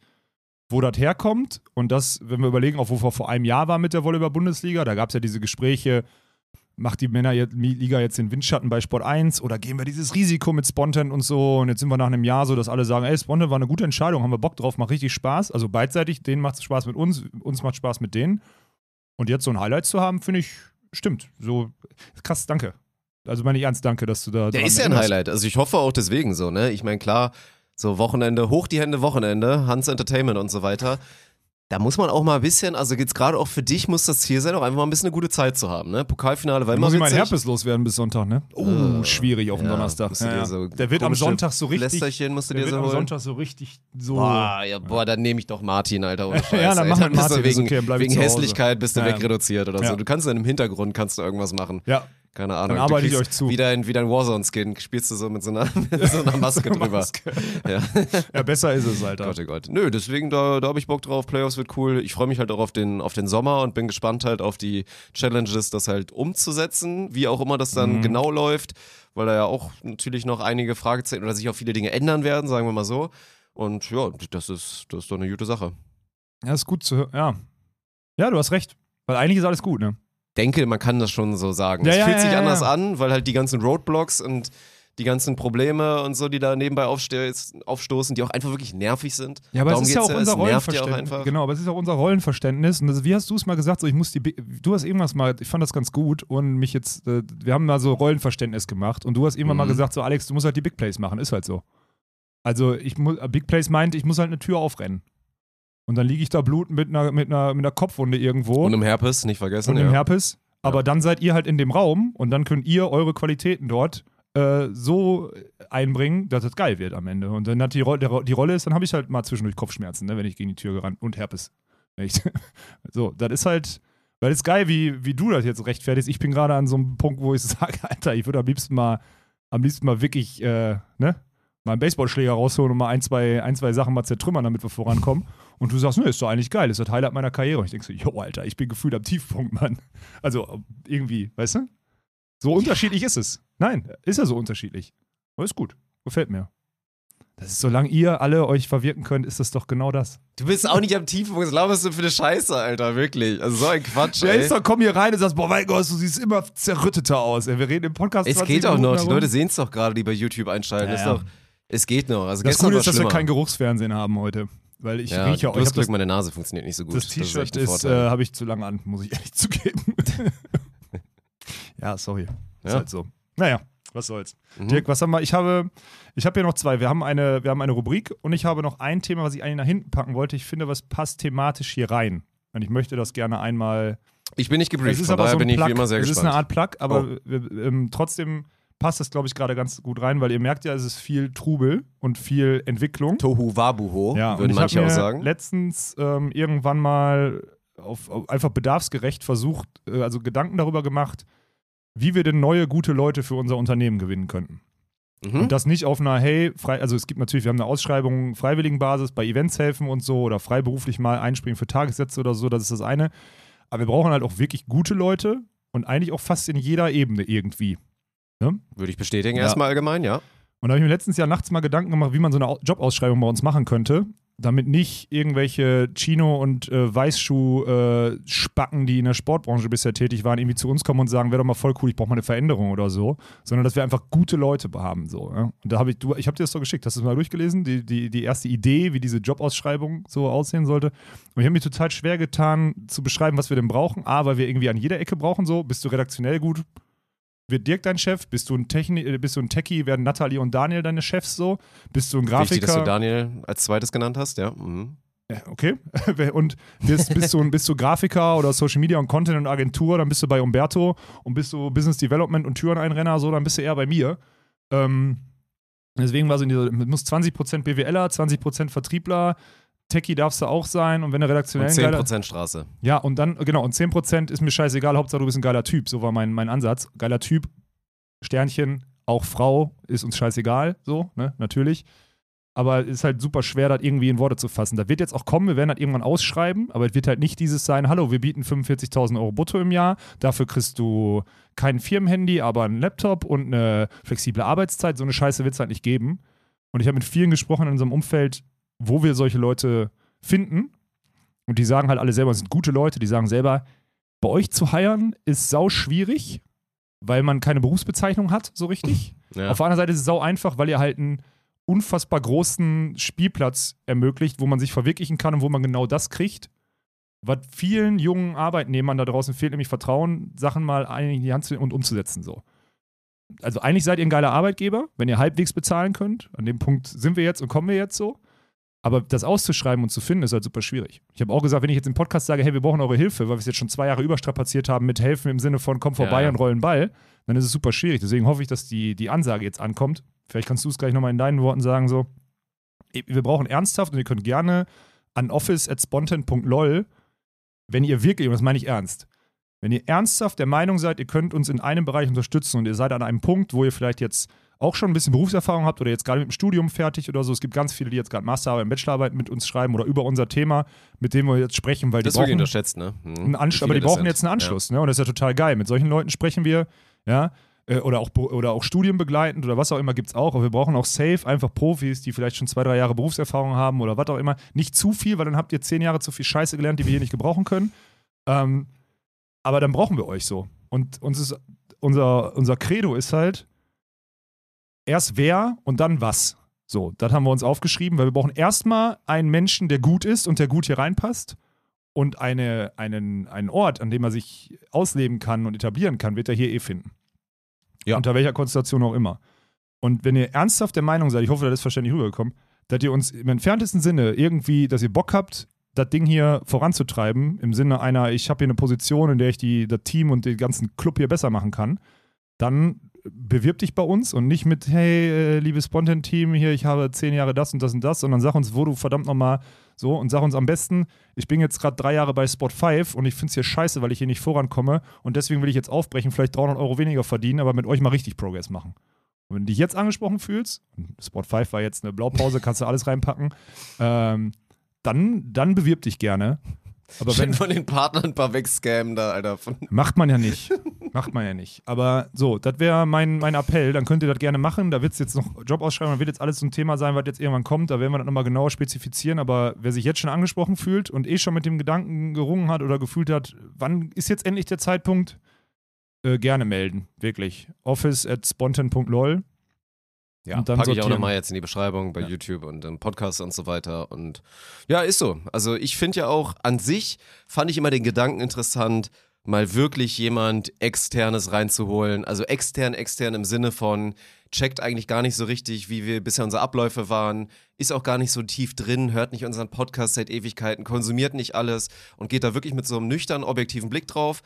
wo das herkommt und das, wenn wir überlegen, auch wo wir vor einem Jahr war mit der Volleyball-Bundesliga, da gab es ja diese Gespräche, macht die Männerliga jetzt den Windschatten bei Sport 1 oder gehen wir dieses Risiko mit Spontan und so und jetzt sind wir nach einem Jahr so, dass alle sagen, ey, Spontan war eine gute Entscheidung, haben wir Bock drauf, macht richtig Spaß, also beidseitig, denen macht es Spaß mit uns, uns macht Spaß mit denen und jetzt so ein Highlight zu haben, finde ich, stimmt, so krass, danke. Also meine ich ernst, danke, dass du da Der ist ja ein. Highlight. Also ich hoffe auch deswegen so, ne? Ich meine, klar, so Wochenende, hoch die Hände, Wochenende, Hans Entertainment und so weiter. Da muss man auch mal ein bisschen, also jetzt gerade auch für dich muss das Ziel sein, auch einfach mal ein bisschen eine gute Zeit zu haben, ne? Pokalfinale Da immer muss ich witzig. Herpes loswerden bis Sonntag, ne? Oh, schwierig auf dem Ja, Donnerstag. Ja, so der wird am Sonntag so richtig. Lästerchen musst du Der dir wird so am. Sonntag so richtig so. Boah, ja, boah, dann nehme ich doch Martin, Alter. Ohne <laughs> Scheiß, Ja, dann ey. mach mit bist du Martin, wegen, okay, wegen. Hässlichkeit bist du wegreduziert oder so. Du kannst dann im Hintergrund kannst du irgendwas machen. Ja, Keine Ahnung. Dann arbeite ich euch zu. Wie dein, wie dein Warzone-Skin spielst du so mit so einer, <laughs> mit so einer Maske <laughs> drüber. Maske. Ja. ja, besser ist es, Alter. Gott, oh Gott. Nö, deswegen, da, da habe ich Bock drauf. Playoffs wird cool. Ich freue mich halt auch auf den, auf den Sommer und bin gespannt halt auf die Challenges, das halt umzusetzen, wie auch immer das dann Mhm. genau läuft, weil da ja auch natürlich noch einige Fragezeichen oder sich auch viele Dinge ändern werden, sagen wir mal so. Und ja, das ist, das ist doch eine gute Sache. Ja, ist gut zu hören. Ja. ja, du hast recht. Weil eigentlich ist alles gut, ne? Denke, man kann das schon so sagen. Ja, es ja, fühlt sich ja, anders an, weil halt die ganzen Roadblocks und die ganzen Probleme und so, die da nebenbei aufstoßen, die auch einfach wirklich nervig sind. Ja, aber Darum es ist ja auch unser ja auch Rollenverständnis. einfach. genau, aber es ist auch unser Rollenverständnis. Und das, wie hast du es mal gesagt? So, ich muss die, du hast irgendwas mal, ich fand das ganz gut und mich jetzt, äh, wir haben mal so Rollenverständnis gemacht und du hast irgendwann mal Mhm. gesagt, so Alex, du musst halt die Big Plays machen, ist halt so. Also ich muss, Big Plays meint, ich muss halt eine Tür aufrennen. Und dann liege ich da blutend mit einer, mit einer, mit einer Kopfwunde irgendwo Und im Herpes, nicht vergessen. und im ja. Herpes. Aber dann seid ihr halt in dem Raum und dann könnt ihr eure Qualitäten dort äh, so einbringen, dass es geil wird am Ende. Und wenn das die, Ro die Rolle ist, dann habe ich halt mal zwischendurch Kopfschmerzen, ne, wenn ich gegen die Tür gerannt und Herpes. <laughs> Echt. so, das ist halt, weil es ist geil, wie, wie du das jetzt rechtfertigst. Ich bin gerade an so einem Punkt, wo ich <laughs> sage, Alter, ich würde am liebsten mal, am liebsten mal wirklich, äh, ne, mal einen Baseballschläger rausholen und mal ein, zwei, ein, zwei Sachen mal zertrümmern, damit wir vorankommen. Und du sagst, ne, ist doch eigentlich geil, ist das Highlight meiner Karriere. Und ich denke so, jo, Alter, ich bin gefühlt am Tiefpunkt, Mann. Also irgendwie, weißt du? So unterschiedlich ist es. Nein, ist ja so unterschiedlich. Aber ist gut. Gefällt mir. Das ist, solange ihr alle euch verwirken könnt, ist das doch genau das. Du bist auch nicht am Tiefpunkt. Was laberst du für eine Scheiße, Alter? Wirklich. Also so ein Quatsch, Ja, ey. doch, komm hier rein und sagst, boah, mein Gott, du siehst immer zerrütteter aus. Ey, wir reden im Podcast Es 20 geht auch noch. Die. Leute sehen es doch gerade, die bei YouTube einschalten. Ja, ja. doch, es geht noch. Also Das war ist, dass wir kein Geruchsfernsehen haben heute. Weil ich ja, rieche du auch. Ich hast Glück, das, meine Nase funktioniert nicht so gut. das T-Shirt ist, Vorteil. äh, habe ich zu lange an, muss ich ehrlich <laughs> zugeben. ja, sorry. Ist Ja. halt so. Naja, was soll's. Mhm. Dirk, was haben wir? Ich habe, ich habe hier noch zwei. Wir haben, eine, wir haben eine Rubrik und ich habe noch ein Thema, was ich eigentlich nach hinten packen wollte. Ich finde, was passt thematisch hier rein. Und ich möchte das gerne einmal ich bin nicht gebrieft, es ist von daher so bin ich Plug. wie immer sehr es gespannt. ist eine Art Plug, aber Oh. wir, ähm, trotzdem passt das, glaube ich, gerade ganz gut rein, weil ihr merkt ja, es ist viel Trubel und viel Entwicklung. Tohu Wabuho, Ja, würden ich manche auch sagen. letztens ähm, irgendwann mal auf, auf, einfach bedarfsgerecht versucht, äh, also Gedanken darüber gemacht, wie wir denn neue, gute Leute für unser Unternehmen gewinnen könnten. Mhm. Und das nicht auf einer, hey, frei, also es gibt natürlich, wir haben eine Ausschreibung, Freiwilligenbasis, bei Events helfen und so oder freiberuflich mal einspringen für Tagessätze oder so, das ist das eine. Aber wir brauchen halt auch wirklich gute Leute und eigentlich auch fast in jeder Ebene irgendwie. Würde ich bestätigen, Ja. erstmal allgemein, ja. Und da habe ich mir letztens ja nachts mal Gedanken gemacht, wie man so eine Au- Jobausschreibung bei uns machen könnte, damit nicht irgendwelche Chino- und äh, Weißschuh-Spacken, die in der Sportbranche bisher tätig waren, irgendwie zu uns kommen und sagen, wäre doch mal voll cool, ich brauche mal eine Veränderung oder so, sondern dass wir einfach gute Leute haben. So, ja? Und da habe ich, du, ich habe dir das doch geschickt, hast du es mal durchgelesen, die, die, die erste Idee, wie diese Jobausschreibung so aussehen sollte. Und ich habe mir total schwer getan, zu beschreiben, was wir denn brauchen. A, weil wir irgendwie an jeder Ecke brauchen, so, bist du redaktionell gut, wird Dirk dein Chef? Bist du ein, Techni äh, bist du ein Techie? Werden Nathalie und Daniel deine Chefs so? Bist du ein Wichtig, Grafiker? dass du Daniel als zweites genannt hast, ja. Mhm. Okay. <laughs> und bist, bist, du, bist du Grafiker oder Social Media und Content und Agentur, dann bist du bei Umberto und bist du Business Development und Türeneinrenner, so, dann bist du eher bei mir. Ähm, deswegen war so in dieser, muss 20% BWLer, 20% Vertriebler, Techie darfst du auch sein und wenn du redaktionell Und ein geiler- 10% Straße. ja, und dann, genau, und 10% ist mir scheißegal, Hauptsache du bist ein geiler Typ. So war mein, mein Ansatz. Geiler Typ, Sternchen, auch Frau, ist uns scheißegal, so, ne, natürlich. Aber es ist halt super schwer, das irgendwie in Worte zu fassen. Das wird jetzt auch kommen, wir werden das irgendwann ausschreiben, aber es wird halt nicht dieses sein, hallo, wir bieten 45.000 Euro brutto im Jahr, dafür kriegst du kein Firmenhandy, aber einen Laptop und eine flexible Arbeitszeit. So eine Scheiße wird es halt nicht geben. Und ich habe mit vielen gesprochen in unserem Umfeld, wo wir solche Leute finden. Und die sagen halt alle selber, sind gute Leute, die sagen selber, bei euch zu heiern ist sau schwierig, weil man keine Berufsbezeichnung hat, so richtig. <laughs> Ja. Auf der anderen Seite ist es sau einfach, weil ihr halt einen unfassbar großen Spielplatz ermöglicht, wo man sich verwirklichen kann und wo man genau das kriegt. Was vielen jungen Arbeitnehmern da draußen fehlt, nämlich Vertrauen, Sachen mal in die Hand zu nehmen und umzusetzen. So. Also eigentlich seid ihr ein geiler Arbeitgeber, wenn ihr halbwegs bezahlen könnt. An dem Punkt sind wir jetzt und kommen wir jetzt so. Aber das auszuschreiben und zu finden, ist halt super schwierig. Ich habe auch gesagt, wenn ich jetzt im Podcast sage, hey, wir brauchen eure Hilfe, weil wir es jetzt schon zwei Jahre überstrapaziert haben mit helfen im Sinne von komm vorbei Ja, und rollen Ball, dann ist es super schwierig. Deswegen hoffe ich, dass die, die Ansage jetzt ankommt. Vielleicht kannst du es gleich nochmal in deinen Worten sagen, so, wir brauchen ernsthaft und ihr könnt gerne an office.spontan.lol, wenn ihr wirklich, und das meine ich ernst, wenn ihr ernsthaft der Meinung seid, ihr könnt uns in einem Bereich unterstützen und ihr seid an einem Punkt, wo ihr vielleicht jetzt auch schon ein bisschen Berufserfahrung habt oder jetzt gerade mit dem Studium fertig oder so. Es gibt ganz viele, die jetzt gerade Masterarbeit und Bachelorarbeit mit uns schreiben oder über unser Thema, mit dem wir jetzt sprechen, weil das die brauchen unterschätzt, ne? Mhm. einen aber die brauchen sind. jetzt einen Anschluss, ne? Und das ist ja total geil. Mit solchen Leuten sprechen wir, ja, äh, oder auch, oder auch studienbegleitend oder was auch immer gibt es auch. Aber wir brauchen auch safe einfach Profis, die vielleicht schon zwei, drei Jahre Berufserfahrung haben oder was auch immer. Nicht zu viel, weil dann habt ihr zehn Jahre zu viel Scheiße gelernt, die wir hier nicht gebrauchen können. Ähm, aber dann brauchen wir euch so. Und uns ist, unser, unser Credo ist halt, erst wer und dann was. So, das haben wir uns aufgeschrieben, weil wir brauchen erstmal einen Menschen, der gut ist und der gut hier reinpasst. Und eine, einen, einen Ort, an dem er sich ausleben kann und etablieren kann, wird er hier eh finden. Ja. Unter welcher Konstellation auch immer. Und wenn ihr ernsthaft der Meinung seid, ich hoffe, das ist verständlich rübergekommen, dass ihr uns im entferntesten Sinne irgendwie, dass ihr Bock habt, das Ding hier voranzutreiben, im Sinne einer, ich habe hier eine Position, in der ich die, das Team und den ganzen Club hier besser machen kann, dann bewirb dich bei uns und nicht mit, hey, äh, liebes Spontan-Team, hier, ich habe zehn Jahre das und das und das, sondern sag uns, wo du verdammt nochmal so und sag uns am besten, ich bin jetzt gerade drei Jahre bei Spot 5 und ich finde es hier scheiße, weil ich hier nicht vorankomme und deswegen will ich jetzt aufbrechen, vielleicht 300 Euro weniger verdienen, aber mit euch mal richtig Progress machen. Und wenn du dich jetzt angesprochen fühlst, Spot 5 war jetzt eine Blaupause, kannst du alles reinpacken, ähm, dann, dann bewirb dich gerne. Aber Wenn wenn, von den Partnern ein paar wegscammen da, Alter. Macht man ja nicht. Macht man ja nicht. Aber so, das wäre mein, mein Appell. Dann könnt ihr das gerne machen. Da wird es jetzt noch Jobausschreibung, da wird jetzt alles so ein Thema sein, was jetzt irgendwann kommt. Da werden wir das nochmal genauer spezifizieren. Aber wer sich jetzt schon angesprochen fühlt und eh schon mit dem Gedanken gerungen hat oder gefühlt hat, wann ist jetzt endlich der Zeitpunkt, äh, gerne melden. Wirklich. Office at spontan.lol. Ja, Und dann packe ich auch nochmal jetzt in die Beschreibung bei Ja. YouTube und im Podcast und so weiter. Und ja, ist so. Also ich finde ja auch an sich, fand ich immer den Gedanken interessant, mal wirklich jemand Externes reinzuholen. Also extern, extern im Sinne von, checkt eigentlich gar nicht so richtig, wie wir bisher unsere Abläufe waren, ist auch gar nicht so tief drin, hört nicht unseren Podcast seit Ewigkeiten, konsumiert nicht alles und geht da wirklich mit so einem nüchternen, objektiven Blick drauf.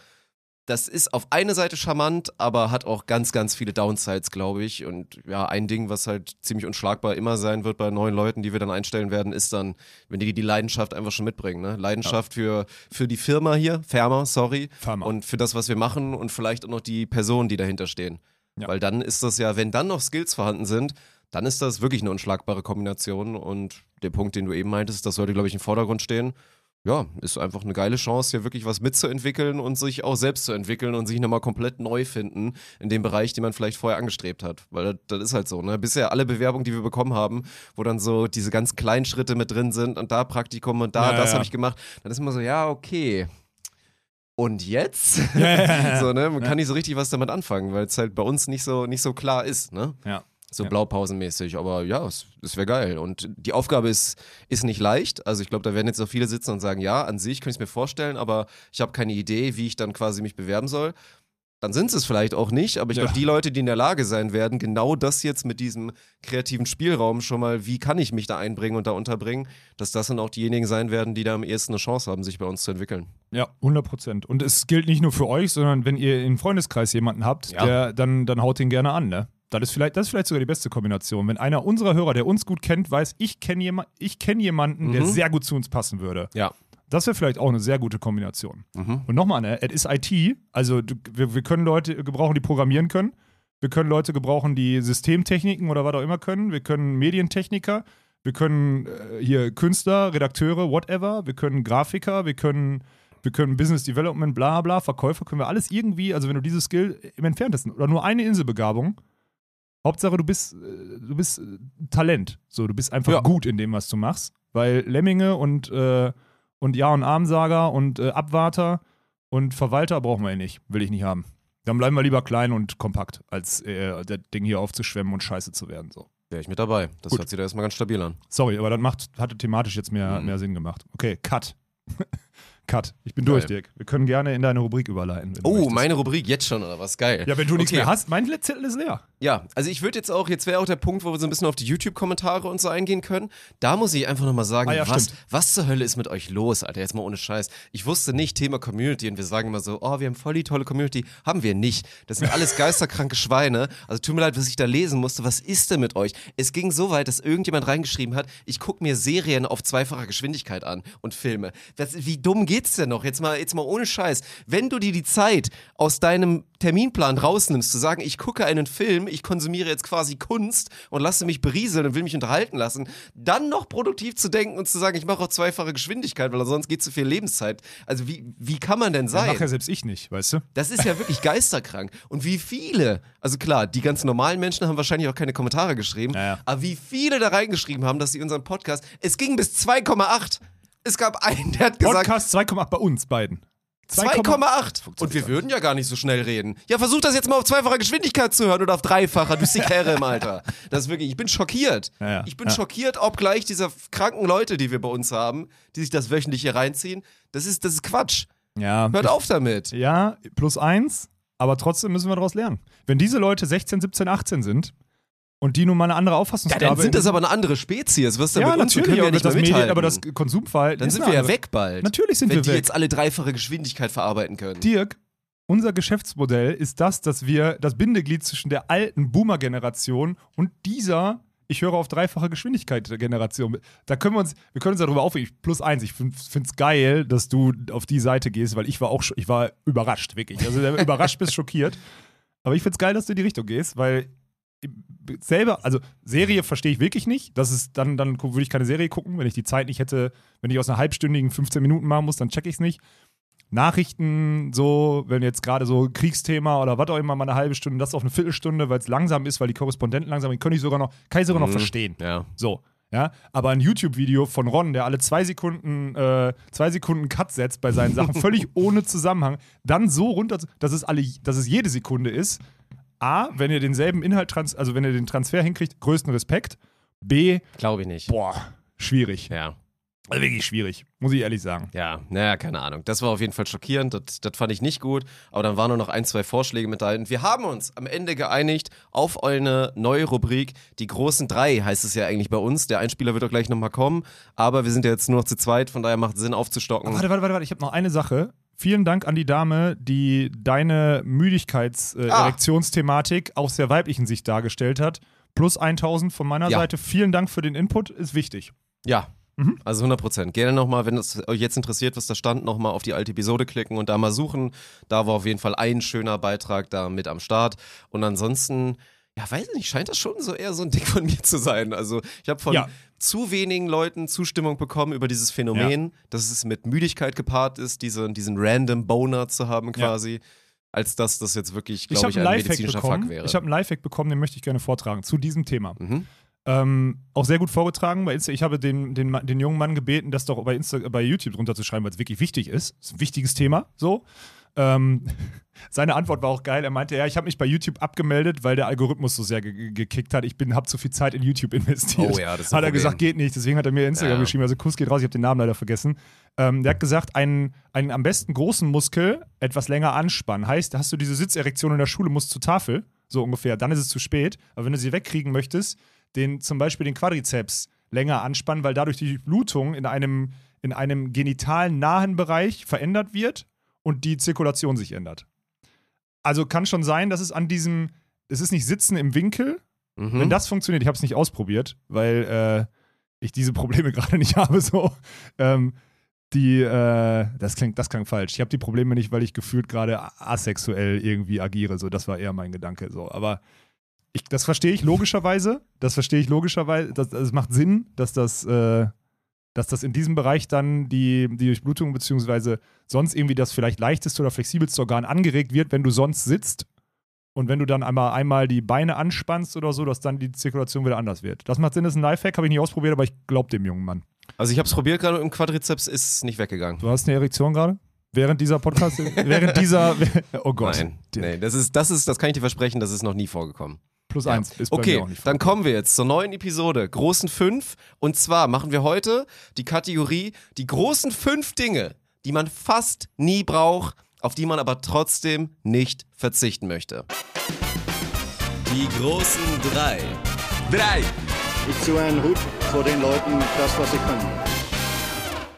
Das ist auf eine Seite charmant, aber hat auch ganz, ganz viele Downsides, glaube ich. Und ja, ein Ding, was halt ziemlich unschlagbar immer sein wird bei neuen Leuten, die wir dann einstellen werden, ist dann, wenn die die Leidenschaft einfach schon mitbringen. Ne? Leidenschaft für, für die Firma hier, Firma, sorry, Firma. und für das, was wir machen und vielleicht auch noch die Personen, die dahinter stehen. Ja. Weil dann ist das ja, wenn dann noch Skills vorhanden sind, dann ist das wirklich eine unschlagbare Kombination. Und der Punkt, den du eben meintest, das sollte, glaube ich, im Vordergrund stehen. Ja, ist einfach eine geile Chance, hier wirklich was mitzuentwickeln und sich auch selbst zu entwickeln und sich nochmal komplett neu finden in dem Bereich, den man vielleicht vorher angestrebt hat. Weil das, das ist halt so, ne? Bisher alle Bewerbungen, die wir bekommen haben, wo dann so diese ganzen kleinen Schritte mit drin sind und da Praktikum und da, Ja, das ja. habe ich gemacht, dann ist immer so, ja, okay. Und jetzt? Ja, <laughs> so, ne? Man kann nicht so richtig was damit anfangen, weil es halt bei uns nicht so, nicht so klar ist, ne? Ja. So Ja. blaupausenmäßig, aber ja, es, es wäre geil. Und die Aufgabe ist, ist nicht leicht. Also ich glaube, da werden jetzt auch viele sitzen und sagen, ja, an sich könnte ich es mir vorstellen, aber ich habe keine Idee, wie ich dann quasi mich bewerben soll. Dann sind es vielleicht auch nicht, aber ich Ja. glaube, die Leute, die in der Lage sein werden, genau das jetzt mit diesem kreativen Spielraum schon mal, wie kann ich mich da einbringen und da unterbringen, dass das dann auch diejenigen sein werden, die da am ehesten eine Chance haben, sich bei uns zu entwickeln. Ja, 100 Prozent. Und es gilt nicht nur für euch, sondern wenn ihr im Freundeskreis jemanden habt, Ja. der, dann, dann haut den gerne an, ne? Das ist, vielleicht, das ist vielleicht sogar die beste Kombination. Wenn einer unserer Hörer, der uns gut kennt, weiß, ich kenne jema ich kenn jemanden, der Mhm. sehr gut zu uns passen würde. Ja. Das wäre vielleicht auch eine sehr gute Kombination. Mhm. Und nochmal, ne, es ist IT, also du, wir, wir können Leute gebrauchen, die programmieren können. Wir können Leute gebrauchen, die Systemtechniken oder was auch immer können. Wir können Medientechniker. Wir können äh, hier Künstler, Redakteure, whatever. Wir können Grafiker. Wir können, wir können Business Development, bla bla, Verkäufer. Können wir alles irgendwie, also wenn du dieses Skill im Entferntesten oder nur eine Inselbegabung, Hauptsache du bist, äh, du bist äh, Talent. So, du bist einfach Ja. gut in dem, was du machst. Weil Lemminge und, äh, und Ja- und Armsager und äh, Abwarter und Verwalter brauchen wir ja nicht. Will ich nicht haben. Dann bleiben wir lieber klein und kompakt, als äh, das Ding hier aufzuschwemmen und scheiße zu werden. So. Wäre ich mit dabei. Das Gut. hört sich da erstmal ganz stabil an. Sorry, aber das macht, hatte thematisch jetzt mehr, Mhm. mehr Sinn gemacht. Okay, Cut. <laughs> Cut. Ich bin Geil. durch, Dirk. Wir können gerne in deine Rubrik überleiten. Oh, meine Rubrik jetzt schon, oder was? Geil. Ja, wenn du nichts Okay. mehr hast, mein Zettel ist leer. Ja, also ich würde jetzt auch, jetzt wäre auch der Punkt, wo wir so ein bisschen auf die YouTube-Kommentare und so eingehen können. Da muss ich einfach nochmal sagen, Ah ja, was, stimmt. was zur Hölle ist mit euch los, Alter? Jetzt mal ohne Scheiß. Ich wusste nicht, Thema Community und wir sagen immer so, oh, wir haben voll die tolle Community. Haben wir nicht. Das sind alles <laughs> geisterkranke Schweine. Also tut mir leid, was ich da lesen musste. Was ist denn mit euch? Es ging so weit, dass irgendjemand reingeschrieben hat, ich gucke mir Serien auf zweifacher Geschwindigkeit an und Filme. Das, wie dumm geht's denn noch? Jetzt mal, jetzt mal ohne Scheiß. Wenn du dir die Zeit aus deinem Terminplan rausnimmst, zu sagen, ich gucke einen Film, ich konsumiere jetzt quasi Kunst und lasse mich berieseln und will mich unterhalten lassen, dann noch produktiv zu denken und zu sagen, ich mache auch zweifache Geschwindigkeit, weil sonst geht zu viel Lebenszeit. Also wie, wie kann man denn Das sein? mache ja selbst ich nicht, weißt du? Das ist ja wirklich <laughs> geisterkrank. Und wie viele, also klar, die ganz normalen Menschen haben wahrscheinlich auch keine Kommentare geschrieben, Ja, ja. aber wie viele da reingeschrieben haben, dass sie unseren Podcast, es ging bis 2,8. Es gab einen, der hat gesagt, Podcast 2,8 bei uns beiden. 2,8. Und wir würden ja gar nicht so schnell reden. Ja, versuch das jetzt mal auf zweifacher Geschwindigkeit zu hören oder auf dreifacher. Du bist die Kerre im Alter. Das ist wirklich, ich bin schockiert. Ja, ja. Ich bin Ja. schockiert, obgleich dieser kranken Leute, die wir bei uns haben, die sich das wöchentlich hier reinziehen. Das ist, das ist Quatsch. Ja, Hört auf damit. Ja, plus eins, aber trotzdem müssen wir daraus lernen. Wenn diese Leute 16, 17, 18 sind und die nun mal eine andere Ja, Auffassungsgabe dann sind das aber eine andere Spezies. Was denn ja, mit uns? Wir natürlich, können ja nicht das mehr Medien, aber das Konsumverhalten Dann ist sind wir ja weg bald. Natürlich sind wenn wir die weg. jetzt alle dreifache Geschwindigkeit verarbeiten können. Dirk, unser Geschäftsmodell ist das, dass wir das Bindeglied zwischen der alten Boomer-Generation und dieser ich höre auf dreifache Geschwindigkeit Generation. Da können wir uns, wir können uns darüber aufregen. Plus eins, ich finde es geil, dass du auf die Seite gehst, weil ich war auch, ich war überrascht, wirklich. Also überrascht bis schockiert. Aber ich finde es geil, dass du in die Richtung gehst, weil selber, also Serie verstehe ich wirklich nicht. Das ist dann, dann würde ich keine Serie gucken, wenn ich die Zeit nicht hätte, wenn ich aus einer halbstündigen 15 Minuten machen muss, dann check ich es nicht. Nachrichten, so, wenn jetzt gerade so Kriegsthema oder was auch immer, mal eine halbe Stunde, das auf eine Viertelstunde, weil es langsam ist, weil die Korrespondenten langsam, sind, könnte ich sogar noch, kann ich sogar noch Mhm. verstehen. Ja. So. Ja, aber ein YouTube-Video von Ron, der alle zwei Sekunden, äh, zwei Sekunden Cut setzt bei seinen Sachen, <laughs> völlig ohne Zusammenhang, dann so runter, dass es alle, dass es jede Sekunde ist. A, wenn ihr denselben Inhalt, trans also wenn ihr den Transfer hinkriegt, größten Respekt. B, Glaube ich nicht. boah, schwierig. Ja. Also wirklich schwierig, muss ich ehrlich sagen. Ja, naja, keine Ahnung. Das war auf jeden Fall schockierend. Das, das fand ich nicht gut. Aber dann waren nur noch ein, zwei Vorschläge mit da. Und wir haben uns am Ende geeinigt auf eine neue Rubrik. Die großen drei heißt es ja eigentlich bei uns. Der Einspieler wird auch gleich nochmal kommen. Aber wir sind ja jetzt nur noch zu zweit. Von daher macht es Sinn aufzustocken. Warte, warte, warte, warte. ich habe noch eine Sache. Vielen Dank an die Dame, die deine Ah. Müdigkeits-Erektionsthematik aus der weiblichen Sicht dargestellt hat. Plus 1000 von meiner Ja. Seite. Vielen Dank für den Input, ist wichtig. Ja. Mhm. Also 100 Prozent. Gerne nochmal, wenn es euch jetzt interessiert, was da stand, nochmal auf die alte Episode klicken und da mal suchen. Da war auf jeden Fall ein schöner Beitrag da mit am Start. Und ansonsten, ja, weiß ich nicht, scheint das schon so eher so ein Ding von mir zu sein. Also ich habe von Ja. zu wenigen Leuten Zustimmung bekommen über dieses Phänomen, dass es mit Müdigkeit gepaart ist, diese, diesen random Boner zu haben quasi, als dass das jetzt wirklich, Ich glaube habe ich, einen ein Lifehack medizinischer bekommen. wäre. Ich habe einen Lifehack bekommen, den möchte ich gerne vortragen zu diesem Thema. mhm. Ähm, auch sehr gut vorgetragen bei Insta. Ich habe den, den, den jungen Mann gebeten, das doch bei, Insta, bei YouTube drunter zu schreiben, weil es wirklich wichtig ist. Das ist ein wichtiges Thema. So. Ähm, <laughs> seine Antwort war auch geil. Er meinte, ja, ich habe mich bei YouTube abgemeldet, weil der Algorithmus so sehr ge ge- gekickt hat. Ich habe zu viel Zeit in YouTube investiert. Oh ja, das ist Hat er gesagt, geht nicht. Deswegen hat er mir Instagram Ja. geschrieben. Also Kuss geht raus, ich habe den Namen leider vergessen. Ähm, der hat gesagt, einen, einen am besten großen Muskel etwas länger anspannen. Heißt, hast du diese Sitzerektion in der Schule, musst zur Tafel, so ungefähr. Dann ist es zu spät. Aber wenn du sie wegkriegen möchtest, den zum Beispiel den Quadrizeps länger anspannen, weil dadurch die Blutung in einem, in einem genitalen nahen Bereich verändert wird und die Zirkulation sich ändert. Also kann schon sein, dass es an diesem, es ist nicht Sitzen im Winkel. Mhm. Wenn das funktioniert, ich habe es nicht ausprobiert, weil äh, ich diese Probleme <laughs> gerade nicht habe. So, ähm, die, äh, das klingt, das klang falsch. Ich habe die Probleme nicht, weil ich gefühlt gerade asexuell irgendwie agiere. So, das war eher mein Gedanke. So, aber ich, das verstehe ich logischerweise. Das verstehe ich logischerweise. Das, das macht Sinn, dass das, äh, dass das in diesem Bereich dann die, die Durchblutung beziehungsweise sonst irgendwie das vielleicht leichteste oder flexibelste Organ angeregt wird, wenn du sonst sitzt. Und wenn du dann einmal, einmal die Beine anspannst oder so, dass dann die Zirkulation wieder anders wird. Das macht Sinn, das ist ein Lifehack, habe ich nicht ausprobiert, aber ich glaube dem jungen Mann. Also ich habe es probiert gerade im Quadrizeps, ist nicht weggegangen. Du hast eine Erektion gerade? Während dieser Podcast? <laughs> während dieser. <laughs> Oh Gott. Nein, nee, das ist, das ist, das kann ich dir versprechen, das ist noch nie vorgekommen. Plus Ja. eins. Ist bei mir Okay, auch nicht dann kommen wir jetzt zur neuen Episode, großen fünf. Und zwar machen wir heute die Kategorie die großen fünf Dinge, die man fast nie braucht, auf die man aber trotzdem nicht verzichten möchte. Die großen drei. Drei. Ich ziehe einen Hut vor den Leuten, das, was sie können.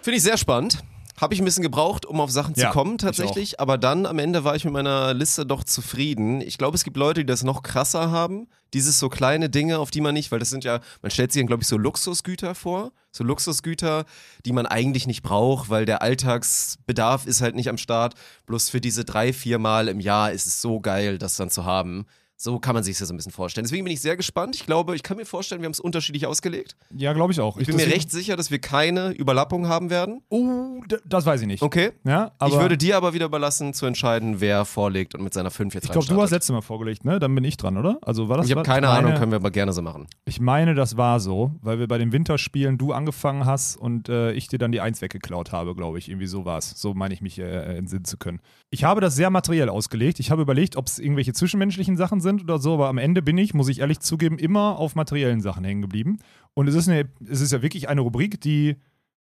Finde ich sehr spannend. Habe ich ein bisschen gebraucht, um auf Sachen Ja, zu kommen ich tatsächlich, aber dann am Ende war ich mit meiner Liste doch zufrieden. Ich glaube, es gibt Leute, die das noch krasser haben. Dieses so kleine Dinge, auf die man nicht, weil das sind ja, man stellt sich dann, glaube ich, so Luxusgüter vor. So Luxusgüter, die man eigentlich nicht braucht, weil der Alltagsbedarf ist halt nicht am Start. Bloß für diese drei, vier Mal im Jahr ist es so geil, das dann zu haben. So kann man sich das so ein bisschen vorstellen. Deswegen bin ich sehr gespannt. Ich glaube, ich kann mir vorstellen, wir haben es unterschiedlich ausgelegt. Ja, glaube ich auch. Ich bin mir recht sicher, dass wir keine Überlappung haben werden. Oh, das weiß ich nicht. Okay. Ja, ich würde dir aber wieder überlassen, zu entscheiden, wer vorlegt und mit seiner 5 jetzt Ich glaube, du hast letztes Mal vorgelegt, ne? Dann bin ich dran, oder? Also war das Ich habe keine meine, Ahnung, können wir aber gerne so machen. Ich meine, das war so, weil wir bei den Winterspielen du angefangen hast und äh, ich dir dann die Eins weggeklaut habe, glaube ich. Irgendwie so war es. So meine ich mich äh, entsinnen zu können. Ich habe das sehr materiell ausgelegt. Ich habe überlegt, ob es irgendwelche zwischenmenschlichen Sachen sind oder so, aber am Ende bin ich, muss ich ehrlich zugeben, immer auf materiellen Sachen hängen geblieben. Und es ist, eine, es ist ja wirklich eine Rubrik, die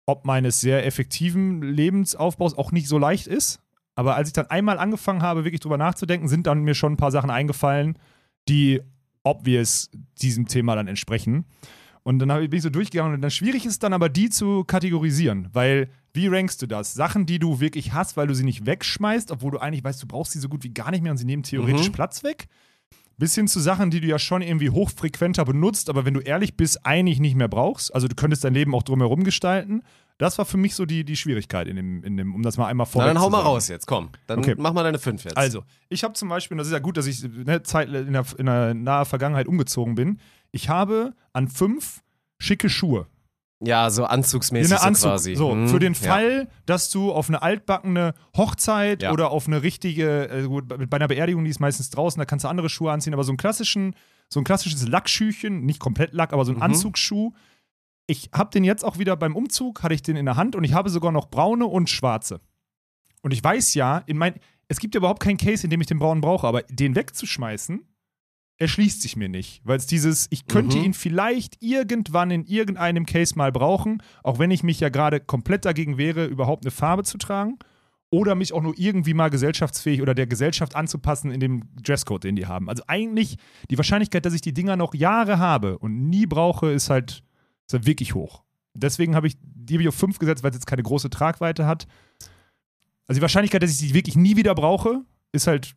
ob meines sehr effektiven Lebensaufbaus auch nicht so leicht ist. Aber als ich dann einmal angefangen habe, wirklich drüber nachzudenken, sind dann mir schon ein paar Sachen eingefallen, die obvious diesem Thema dann entsprechen. Und dann bin ich so durchgegangen und dann schwierig ist dann aber die zu kategorisieren, weil wie rankst du das? Sachen, die du wirklich hast, weil du sie nicht wegschmeißt, obwohl du eigentlich weißt, du brauchst sie so gut wie gar nicht mehr und sie nehmen theoretisch Mhm. Platz weg. Bis hin zu Sachen, die du ja schon irgendwie hochfrequenter benutzt, aber wenn du ehrlich bist, eigentlich nicht mehr brauchst. Also du könntest dein Leben auch drumherum gestalten. Das war für mich so die, die Schwierigkeit, in dem, in dem, um das mal einmal Na, vorweg dann hau mal raus jetzt, komm. Dann Okay. mach mal deine 5 jetzt. Also, ich habe zum Beispiel, und das ist ja gut, dass ich ne, Zeit, in, der, in der naher Vergangenheit umgezogen bin, ich habe an fünf schicke Schuhe. Ja, so anzugsmäßig so Anzug. quasi. So, Mhm, für den ja. Fall, dass du auf eine altbackene Hochzeit Ja. oder auf eine richtige, äh, bei einer Beerdigung, die ist meistens draußen, da kannst du andere Schuhe anziehen, aber so einen klassischen, so ein klassisches Lackschüchen, nicht komplett Lack, aber so ein Mhm. Anzugsschuh. Ich habe den jetzt auch wieder beim Umzug, hatte ich den in der Hand und ich habe sogar noch braune und schwarze. Und ich weiß ja, in mein, es gibt ja überhaupt keinen Case, in dem ich den braunen brauche, aber den wegzuschmeißen, erschließt sich mir nicht. Weil es dieses, ich könnte Mhm. ihn vielleicht irgendwann in irgendeinem Case mal brauchen, auch wenn ich mich ja gerade komplett dagegen wäre, überhaupt eine Farbe zu tragen. Oder mich auch nur irgendwie mal gesellschaftsfähig oder der Gesellschaft anzupassen in dem Dresscode, den die haben. Also eigentlich die Wahrscheinlichkeit, dass ich die Dinger noch Jahre habe und nie brauche, ist halt, ist halt wirklich hoch. Deswegen habe ich die auf 5 gesetzt, weil es jetzt keine große Tragweite hat. Also die Wahrscheinlichkeit, dass ich sie wirklich nie wieder brauche, ist halt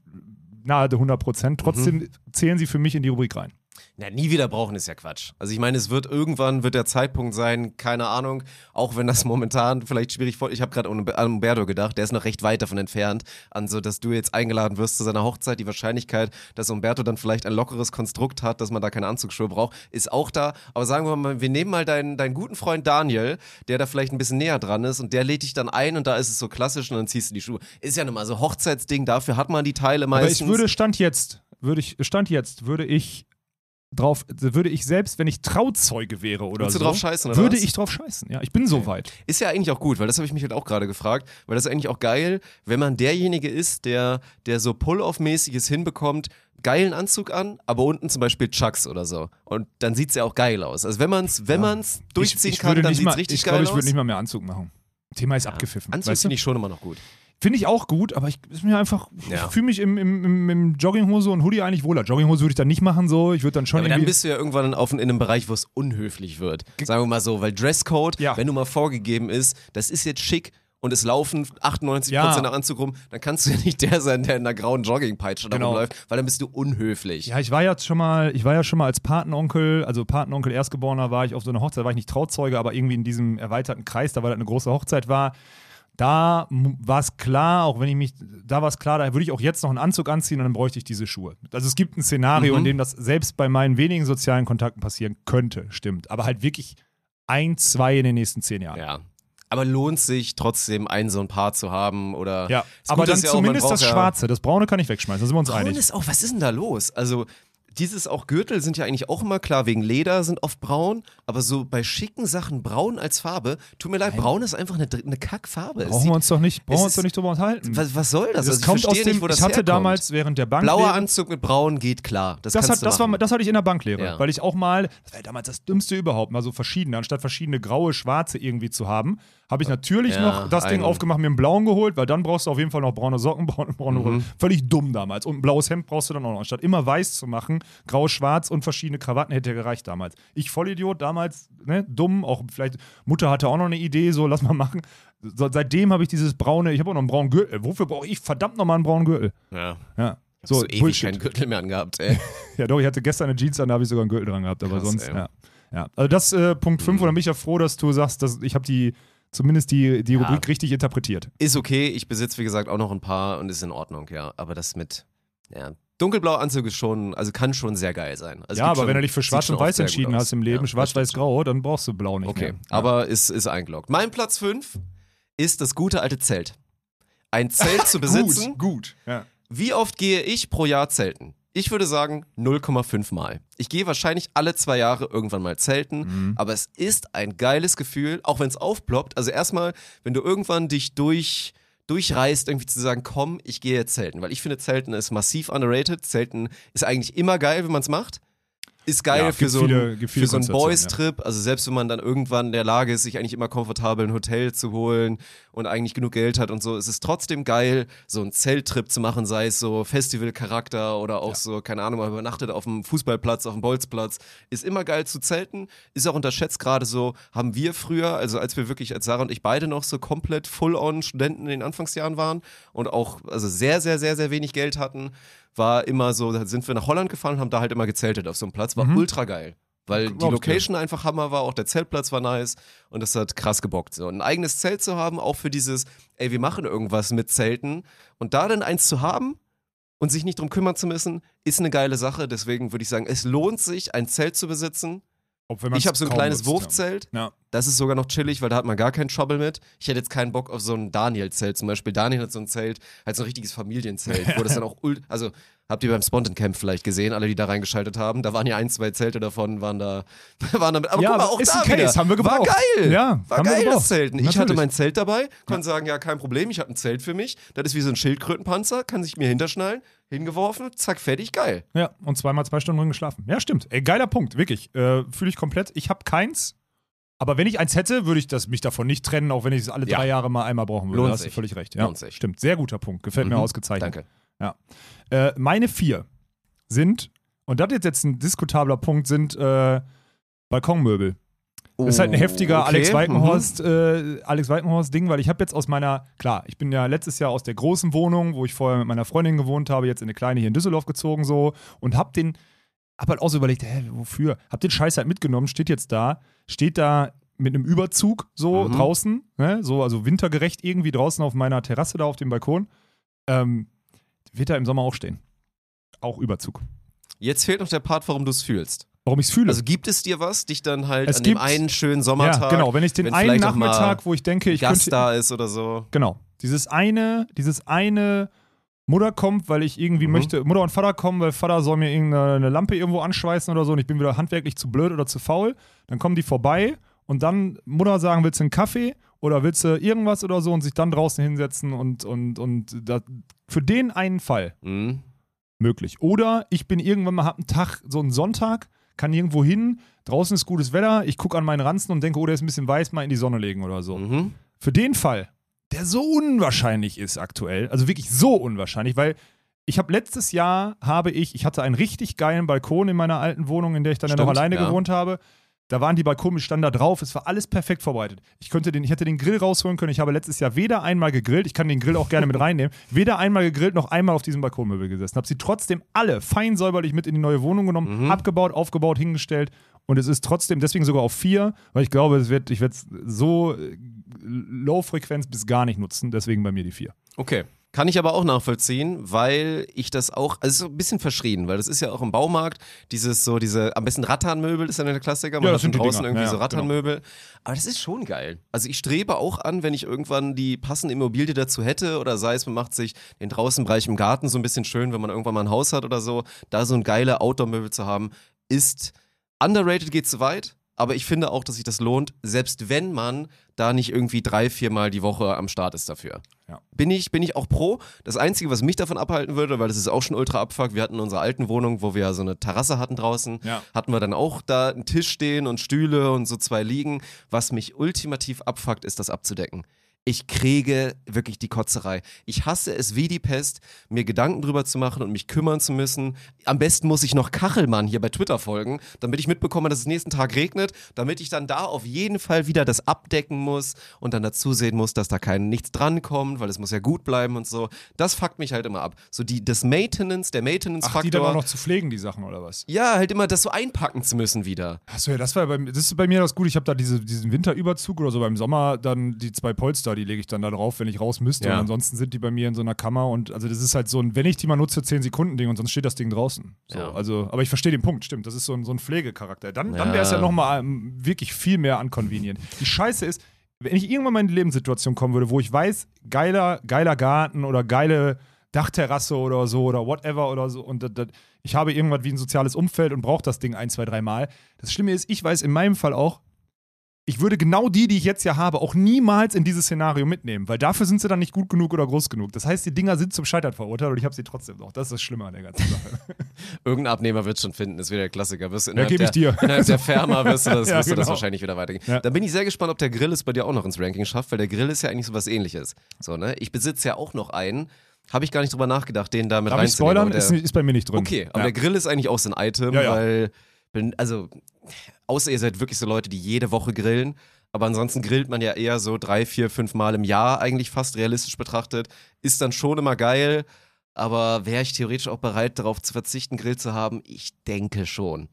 nahe der 100 Prozent. Trotzdem zählen sie für mich in die Rubrik rein. Na, nie wieder brauchen ist ja Quatsch. Also ich meine, es wird irgendwann wird der Zeitpunkt sein, keine Ahnung, auch wenn das <laughs> momentan vielleicht schwierig vor. Ich habe gerade an Umberto gedacht, der ist noch recht weit davon entfernt, an so, dass du jetzt eingeladen wirst zu seiner Hochzeit. Die Wahrscheinlichkeit, dass Umberto dann vielleicht ein lockeres Konstrukt hat, dass man da keine Anzugsschuhe braucht, ist auch da. Aber sagen wir mal, wir nehmen mal deinen, deinen guten Freund Daniel, der da vielleicht ein bisschen näher dran ist und der lädt dich dann ein und da ist es so klassisch und dann ziehst du die Schuhe. Ist ja nun mal so Hochzeitsding, dafür hat man die Teile meistens. Aber ich würde Stand jetzt, würde ich, Stand jetzt, würde ich drauf, würde ich selbst, wenn ich Trauzeuge wäre oder Würdest so, drauf scheißen, oder würde was? ich drauf scheißen. Ja, ich bin so weit. Ist ja eigentlich auch gut, weil das habe ich mich halt auch gerade gefragt, weil das ist eigentlich auch geil, wenn man derjenige ist, der, der so Pull-Off-mäßiges hinbekommt, geilen Anzug an, aber unten zum Beispiel Chucks oder so. Und dann sieht es ja auch geil aus. Also wenn man es wenn man's durchziehen ich, ich kann, dann sieht mal, es richtig ich geil glaube, ich aus. würde nicht mal mehr Anzug machen. Thema ist abgepfiffen. Anzug finde ich schon immer noch gut. Finde ich auch gut, aber ich ist mir einfach, Ja. ich fühle mich im, im, im, im Jogginghose und Hoodie eigentlich wohler. Jogginghose würde ich dann nicht machen, so. Ich würde dann schon Aber dann bist du ja irgendwann auf, in einem Bereich, wo es unhöflich wird. Sagen wir mal so, weil Dresscode, Ja. wenn du mal vorgegeben ist, das ist jetzt schick und es laufen 98% Ja. nach Anzug rum, dann kannst du ja nicht der sein, der in einer grauen Joggingpeitsche da Genau. rumläuft, weil dann bist du unhöflich. Ja, ich war ja schon mal, ich war ja schon mal als Patenonkel, also Patenonkel Erstgeborener war ich auf so einer Hochzeit, war ich nicht Trauzeuge, aber irgendwie in diesem erweiterten Kreis, da weil das eine große Hochzeit war, da war es klar, auch wenn ich mich, da war es klar, da würde ich auch jetzt noch einen Anzug anziehen und dann bräuchte ich diese Schuhe. Also es gibt ein Szenario, Mhm. in dem das selbst bei meinen wenigen sozialen Kontakten passieren könnte, stimmt. Aber halt wirklich ein, zwei in den nächsten zehn Jahren. Ja. Aber lohnt sich trotzdem, einen so ein Paar zu haben oder. Ja, aber Gute dann ja auch, zumindest braucht das Schwarze, das Braune kann ich wegschmeißen, da sind wir uns Braun einig. ist auch, was ist denn da los? Also, dieses auch Gürtel sind ja eigentlich auch immer klar, wegen Leder sind oft braun, aber so bei schicken Sachen braun als Farbe, tut mir leid, braun ist einfach eine, eine Kackfarbe. Brauchen wir uns doch nicht, brauchen wir uns doch nicht drüber unterhalten. was, was soll das? das Also, kommt aus dem, nicht, wo das ich hatte herkommt. damals während der Bank Blauer Anzug mit braun geht klar. Das, Das, hat, das, war, das hatte ich in der Banklehre, Ja. weil ich auch mal, das war ja damals das Dümmste überhaupt, mal so verschiedene, anstatt verschiedene graue, schwarze irgendwie zu haben, habe ich natürlich Ja, noch das Ding aufgemacht, mir einen blauen geholt, weil dann brauchst du auf jeden Fall noch braune Socken, <laughs> braune, braune Mhm. Völlig dumm damals. Und ein blaues Hemd brauchst du dann auch noch. Anstatt immer weiß zu machen, grau, schwarz und verschiedene Krawatten hätte gereicht damals. Ich Vollidiot, damals, ne, dumm, auch vielleicht, Mutter hatte auch noch eine Idee, so lass mal machen. So, seitdem habe ich dieses braune, ich habe auch noch einen braunen Gürtel. Wofür brauche ich verdammt nochmal einen braunen Gürtel? ja. Ja. So, So, ewig Bullshit. keinen Gürtel mehr angehabt, ey. <laughs> Ja, doch, ich hatte gestern eine Jeans an, da habe ich sogar einen Gürtel dran gehabt, aber Krass, sonst, ey. ja. ja. Also das äh, Punkt 5, und dann bin ich ja froh, dass du sagst, dass ich habe die, zumindest die, die Rubrik richtig interpretiert. Ist okay, ich besitze wie gesagt auch noch ein paar und ist in Ordnung, ja. Aber das mit, ja, dunkelblauer Anzug ist schon, also kann schon sehr geil sein. Also ja, aber schon- wenn du dich für Schwarz und Weiß entschieden hast im Leben, Ja, das Schwarz, Weiß, stimmt. Grau, dann brauchst du Blau nicht Okay, mehr. Ja. aber ist, ist eingeloggt. Mein Platz 5 ist das gute alte Zelt. Ein Zelt <laughs> zu besitzen. Gut, gut. Ja. Wie oft gehe ich pro Jahr zelten? Ich würde sagen 0,5 Mal. Ich gehe wahrscheinlich alle zwei Jahre irgendwann mal zelten, Mhm. aber es ist ein geiles Gefühl, auch wenn es aufploppt. Also erstmal, wenn du irgendwann dich durch durchreißt, irgendwie zu sagen, komm, ich gehe jetzt zelten. Weil ich finde, Zelten ist massiv underrated. Zelten ist eigentlich immer geil, wenn man es macht. Ist geil Ja, für, so viele- viele für so einen Boys-Trip. Also selbst wenn man dann irgendwann in der Lage ist, sich eigentlich immer komfortabel ein Hotel zu holen und eigentlich genug Geld hat und so, ist es trotzdem geil, so einen Zelttrip zu machen, sei es so Festival-Charakter oder auch so, keine Ahnung, man übernachtet auf dem Fußballplatz, auf dem Bolzplatz. Ist immer geil zu zelten, ist auch unterschätzt gerade so, haben wir früher, also als wir wirklich, als Sarah und ich beide noch so komplett full-on Studenten in den Anfangsjahren waren und auch also sehr, sehr, sehr, sehr wenig Geld hatten, war immer so, da sind wir nach Holland gefahren und haben da halt immer gezeltet auf so einem Platz, war ultra geil. Weil die. Location einfach Hammer war, auch der Zeltplatz war nice und das hat krass gebockt. So. Und ein eigenes Zelt zu haben, auch für dieses, ey, wir machen irgendwas mit Zelten und da dann eins zu haben und sich nicht drum kümmern zu müssen, ist eine geile Sache. Deswegen würde ich sagen, es lohnt sich, ein Zelt zu besitzen. Ich habe so ein kleines nutzt. Wurfzelt. Ja. Das ist sogar noch chillig, weil da hat man gar keinen Trouble mit. Ich hätte jetzt keinen Bock auf so ein Daniel-Zelt zum Beispiel. Daniel hat so ein Zelt, halt so ein richtiges Familienzelt, wo das dann <laughs> auch ult also habt ihr beim Spontan Camp vielleicht gesehen, alle, die da reingeschaltet haben. Da waren ja ein, zwei Zelte davon, waren da, <laughs> waren damit. Aber Ja, guck mal, auch ist da ein Case, wieder. haben wir War gebraucht. geil. Ja, war geil, das. Zelten. Ich hatte Natürlich. mein Zelt dabei, konnte sagen, ja, kein Problem, ich habe ein Zelt für mich. Das ist wie so ein Schildkrötenpanzer, kann sich mir hinterschnallen, hingeworfen, zack, fertig, geil. Ja, und zweimal zwei Stunden drin geschlafen. Ja, stimmt. Ey, geiler Punkt, wirklich. Äh, Fühle ich komplett. Ich habe keins. Aber wenn ich eins hätte, würde ich das, mich davon nicht trennen, auch wenn ich es alle Ja. drei Jahre mal einmal brauchen würde. Lohnt da hast du sich. völlig recht. Ja, Lohnt sich. Stimmt. Sehr guter Punkt. Gefällt mir Mhm. ausgezeichnet. Danke. Äh, meine vier sind, und das ist jetzt ein diskutabler Punkt, sind äh, Balkonmöbel. Das ist halt ein heftiger Oh, Okay, Alex mhm. Walkenhorst, äh, Alex Walkenhorst Ding, weil ich habe jetzt aus meiner, klar, ich bin ja letztes Jahr aus der großen Wohnung, wo ich vorher mit meiner Freundin gewohnt habe, jetzt in eine kleine hier in Düsseldorf gezogen so und hab den, hab halt auch so überlegt, hä, wofür? Hab den Scheiß halt mitgenommen, steht jetzt da, steht da mit einem Überzug so Mhm. draußen, ne, so also wintergerecht irgendwie draußen auf meiner Terrasse da auf dem Balkon. Ähm, wird da im Sommer auch stehen. Auch Überzug. Jetzt fehlt noch der Part, warum du es fühlst. Warum ich es fühle. Also gibt es dir was, dich dann halt Es an dem gibt- einen schönen Sommertag, ja, genau, wenn ich den wenn einen Nachmittag, wo ich denke, ich Gast könnte, da ist oder so. Genau. Dieses eine, dieses eine Mutter kommt, weil ich irgendwie Mhm. möchte, Mutter und Vater kommen, weil Vater soll mir irgendeine Lampe irgendwo anschweißen oder so und ich bin wieder handwerklich zu blöd oder zu faul. Dann kommen die vorbei und dann Mutter sagen, willst du einen Kaffee oder willst du irgendwas oder so und sich dann draußen hinsetzen und, und, und da, für den einen Fall Mhm. möglich. Oder ich bin irgendwann mal, hab einen Tag, so einen Sonntag, kann irgendwo hin, draußen ist gutes Wetter, ich gucke an meinen Ranzen und denke, oh, der ist ein bisschen weiß, mal in die Sonne legen oder so Mhm. für den Fall, der so unwahrscheinlich ist aktuell, also wirklich so unwahrscheinlich, weil ich habe letztes Jahr habe ich, ich hatte einen richtig geilen Balkon in meiner alten Wohnung, in der ich dann ja noch Stimmt, alleine ja. gewohnt habe. Da waren die Balkone standen da drauf, es war alles perfekt vorbereitet. Ich könnte den, ich hätte den Grill rausholen können. Ich habe letztes Jahr weder einmal gegrillt, ich kann den Grill auch gerne mit reinnehmen, <laughs> weder einmal gegrillt noch einmal auf diesem Balkonmöbel gesessen. Habe sie trotzdem alle fein säuberlich mit in die neue Wohnung genommen, Mhm. abgebaut, aufgebaut, hingestellt und es ist trotzdem deswegen sogar auf vier, weil ich glaube, es wird, ich werde es so äh, Low-Frequenz bis gar nicht nutzen. Deswegen bei mir die vier. Okay. Kann ich aber auch nachvollziehen, weil ich das auch, also so ein bisschen verschrien, weil das ist ja auch im Baumarkt, dieses so, diese, am besten Rattanmöbel ist ja der Klassiker, man Ja, hat die draußen Dinger. irgendwie Ja, so Rattanmöbel. Aber das ist schon geil. Also ich strebe auch an, wenn ich irgendwann die passende Immobilie dazu hätte oder sei es, man macht sich den Draußenbereich im Garten so ein bisschen schön, wenn man irgendwann mal ein Haus hat oder so, da so ein geile Outdoor-Möbel zu haben, ist underrated geht zu weit. Aber ich finde auch, dass sich das lohnt, selbst wenn man da nicht irgendwie drei, viermal die Woche am Start ist dafür. Ja. Bin ich, bin ich auch pro. Das Einzige, was mich davon abhalten würde, weil das ist auch schon ultra abfuck, wir hatten in unserer alten Wohnung, wo wir ja so eine Terrasse hatten draußen, Ja. hatten wir dann auch da einen Tisch stehen und Stühle und so zwei liegen. Was mich ultimativ abfuckt, ist das abzudecken. Ich kriege wirklich die Kotzerei. Ich hasse es wie die Pest, mir Gedanken drüber zu machen und mich kümmern zu müssen. Am besten muss ich noch Kachelmann hier bei Twitter folgen, damit ich mitbekomme, dass es nächsten Tag regnet, damit ich dann da auf jeden Fall wieder das abdecken muss und dann dazu sehen muss, dass da kein nichts drankommt, weil es muss ja gut bleiben und so. Das fuckt mich halt immer ab. So die, das Maintenance, der Ach, die dann auch noch zu pflegen, die Sachen, oder was? Ja, halt immer das so einpacken zu müssen wieder. Achso, ja, das war bei, mir- das ist bei mir das Gute. Ich habe da diese, diesen Winterüberzug oder so beim Sommer dann die zwei Polster, die lege ich dann da drauf, wenn ich raus müsste. Ja. Und ansonsten sind die bei mir in so einer Kammer und also das ist halt so ein, wenn ich die mal nutze, 10 Sekunden Ding und sonst steht das Ding draußen. So, Ja. also, aber ich verstehe den Punkt, stimmt. Das ist so ein, so ein Pflegecharakter. Dann, dann Ja. wäre es ja nochmal ähm, wirklich viel mehr unconvenient. Die Scheiße ist, wenn ich irgendwann mal in die Lebenssituation kommen würde, wo ich weiß, geiler, geiler Garten oder geile Dachterrasse oder so oder whatever oder so und das, das, ich habe irgendwas wie ein soziales Umfeld und brauche das Ding ein, zwei, drei Mal. Das Schlimme ist, ich weiß in meinem Fall auch, ich würde genau die, die ich jetzt ja habe, auch niemals in dieses Szenario mitnehmen, weil dafür sind sie dann nicht gut genug oder groß genug. Das heißt, die Dinger sind zum Scheitern verurteilt und ich habe sie trotzdem noch. Das ist das Schlimme an der ganzen Sache. <laughs> Irgendein Abnehmer wird schon finden, ist wieder der Klassiker. Wirst Ja, gebe ich der, dir. Innerhalb der Firma wirst du das, <laughs> Ja, wirst du das genau. wahrscheinlich wieder weitergehen. Ja. Da bin ich sehr gespannt, ob der Grill es bei dir auch noch ins Ranking schafft, weil der Grill ist ja eigentlich so was ähnliches. So, ne? Ich besitze ja auch noch einen, habe ich gar nicht drüber nachgedacht, den da mit Darf ich reinzunehmen. spoilern? aber Ist, der- ist bei mir nicht drin. Okay, aber ja. der Grill ist eigentlich auch so ein Item, Ja, ja. weil, bin, also, außer ihr seid wirklich so Leute, die jede Woche grillen, aber ansonsten grillt man ja eher so drei, vier, fünf Mal im Jahr eigentlich fast realistisch betrachtet. Ist dann schon immer geil, aber wäre ich theoretisch auch bereit, darauf zu verzichten, Grill zu haben? Ich denke schon.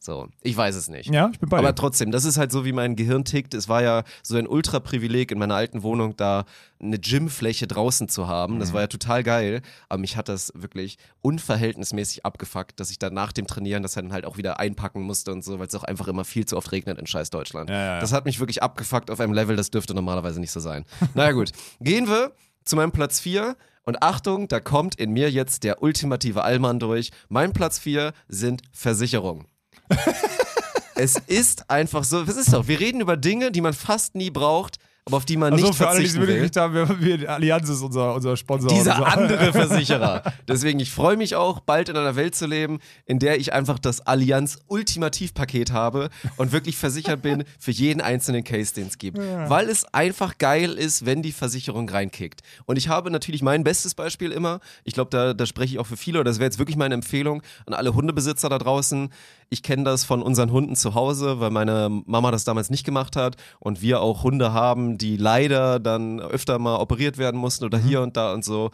So, ich weiß es nicht. Ja, ich bin bei Aber dir. trotzdem, das ist halt so, wie mein Gehirn tickt. Es war ja so ein Ultra-Privileg in meiner alten Wohnung, da eine Gymfläche draußen zu haben. Mhm. Das war ja total geil. Aber mich hat das wirklich unverhältnismäßig abgefuckt, dass ich dann nach dem Trainieren das dann halt auch wieder einpacken musste und so, weil es auch einfach immer viel zu oft regnet in scheiß Deutschland. Ja, ja. Das hat mich wirklich abgefuckt auf einem Level, das dürfte normalerweise nicht so sein. <laughs> naja, gut. Gehen wir zu meinem Platz 4. Und Achtung, da kommt in mir jetzt der ultimative Allmann durch. Mein Platz 4 sind Versicherungen. <laughs> es ist einfach so, was ist doch? Wir reden über Dinge, die man fast nie braucht, aber auf die man Also nicht für alle, die es verzichten will. nicht haben, wir, wir, Allianz ist unser, unser Sponsor. Dieser unser, andere <laughs> Versicherer. Deswegen, ich freue mich auch, bald in einer Welt zu leben, in der ich einfach das Allianz Ultimativpaket habe und wirklich versichert bin für jeden einzelnen Case, den es gibt. Weil es einfach geil ist, wenn die Versicherung reinkickt. Und ich habe natürlich mein bestes Beispiel immer, ich glaube, da, da spreche ich auch für viele, oder das wäre jetzt wirklich meine Empfehlung an alle Hundebesitzer da draußen. Ich kenne das von unseren Hunden zu Hause, weil meine Mama das damals nicht gemacht hat und wir auch Hunde haben, die leider dann öfter mal operiert werden mussten oder hier und da und so.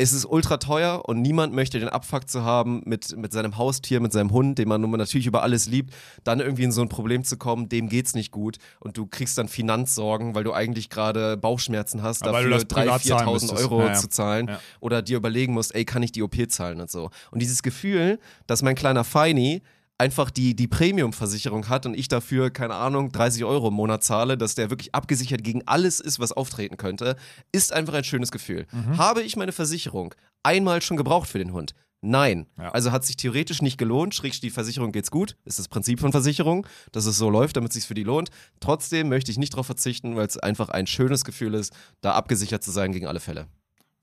Es ist ultra teuer und niemand möchte den Abfuck zu haben, mit, mit seinem Haustier, mit seinem Hund, den man nun natürlich über alles liebt, dann irgendwie in so ein Problem zu kommen, dem geht's nicht gut und du kriegst dann Finanzsorgen, weil du eigentlich gerade Bauchschmerzen hast, du dafür das privat 3.000, zahlen 4.000 müsstest. Euro Ja, ja. zu zahlen Ja. oder dir überlegen musst, ey, kann ich die OP zahlen und so. Und dieses Gefühl, dass mein kleiner Feini einfach die, die Premium-Versicherung hat und ich dafür, keine Ahnung, 30 Euro im Monat zahle, dass der wirklich abgesichert gegen alles ist, was auftreten könnte, ist einfach ein schönes Gefühl. Mhm. Habe ich meine Versicherung einmal schon gebraucht für den Hund? Nein. Ja. Also hat sich theoretisch nicht gelohnt, schrägstrich die Versicherung geht's gut, ist das Prinzip von Versicherung, dass es so läuft, damit es sich für die lohnt. Trotzdem möchte ich nicht darauf verzichten, weil es einfach ein schönes Gefühl ist, da abgesichert zu sein gegen alle Fälle.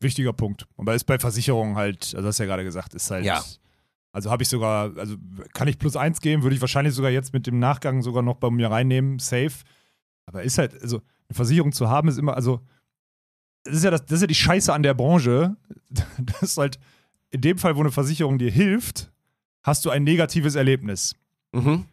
Wichtiger Punkt. Und weil es bei Versicherungen halt, also hast du ja gerade gesagt, ist halt. Ja. Also habe ich sogar, also kann ich plus eins geben, würde ich wahrscheinlich sogar jetzt mit dem Nachgang sogar noch bei mir reinnehmen, safe. Aber ist halt, also eine Versicherung zu haben, ist immer, also das ist ja, das, das ist ja die Scheiße an der Branche. <laughs> Das ist halt, in dem Fall, wo eine Versicherung dir hilft, hast du ein negatives Erlebnis. Mhm.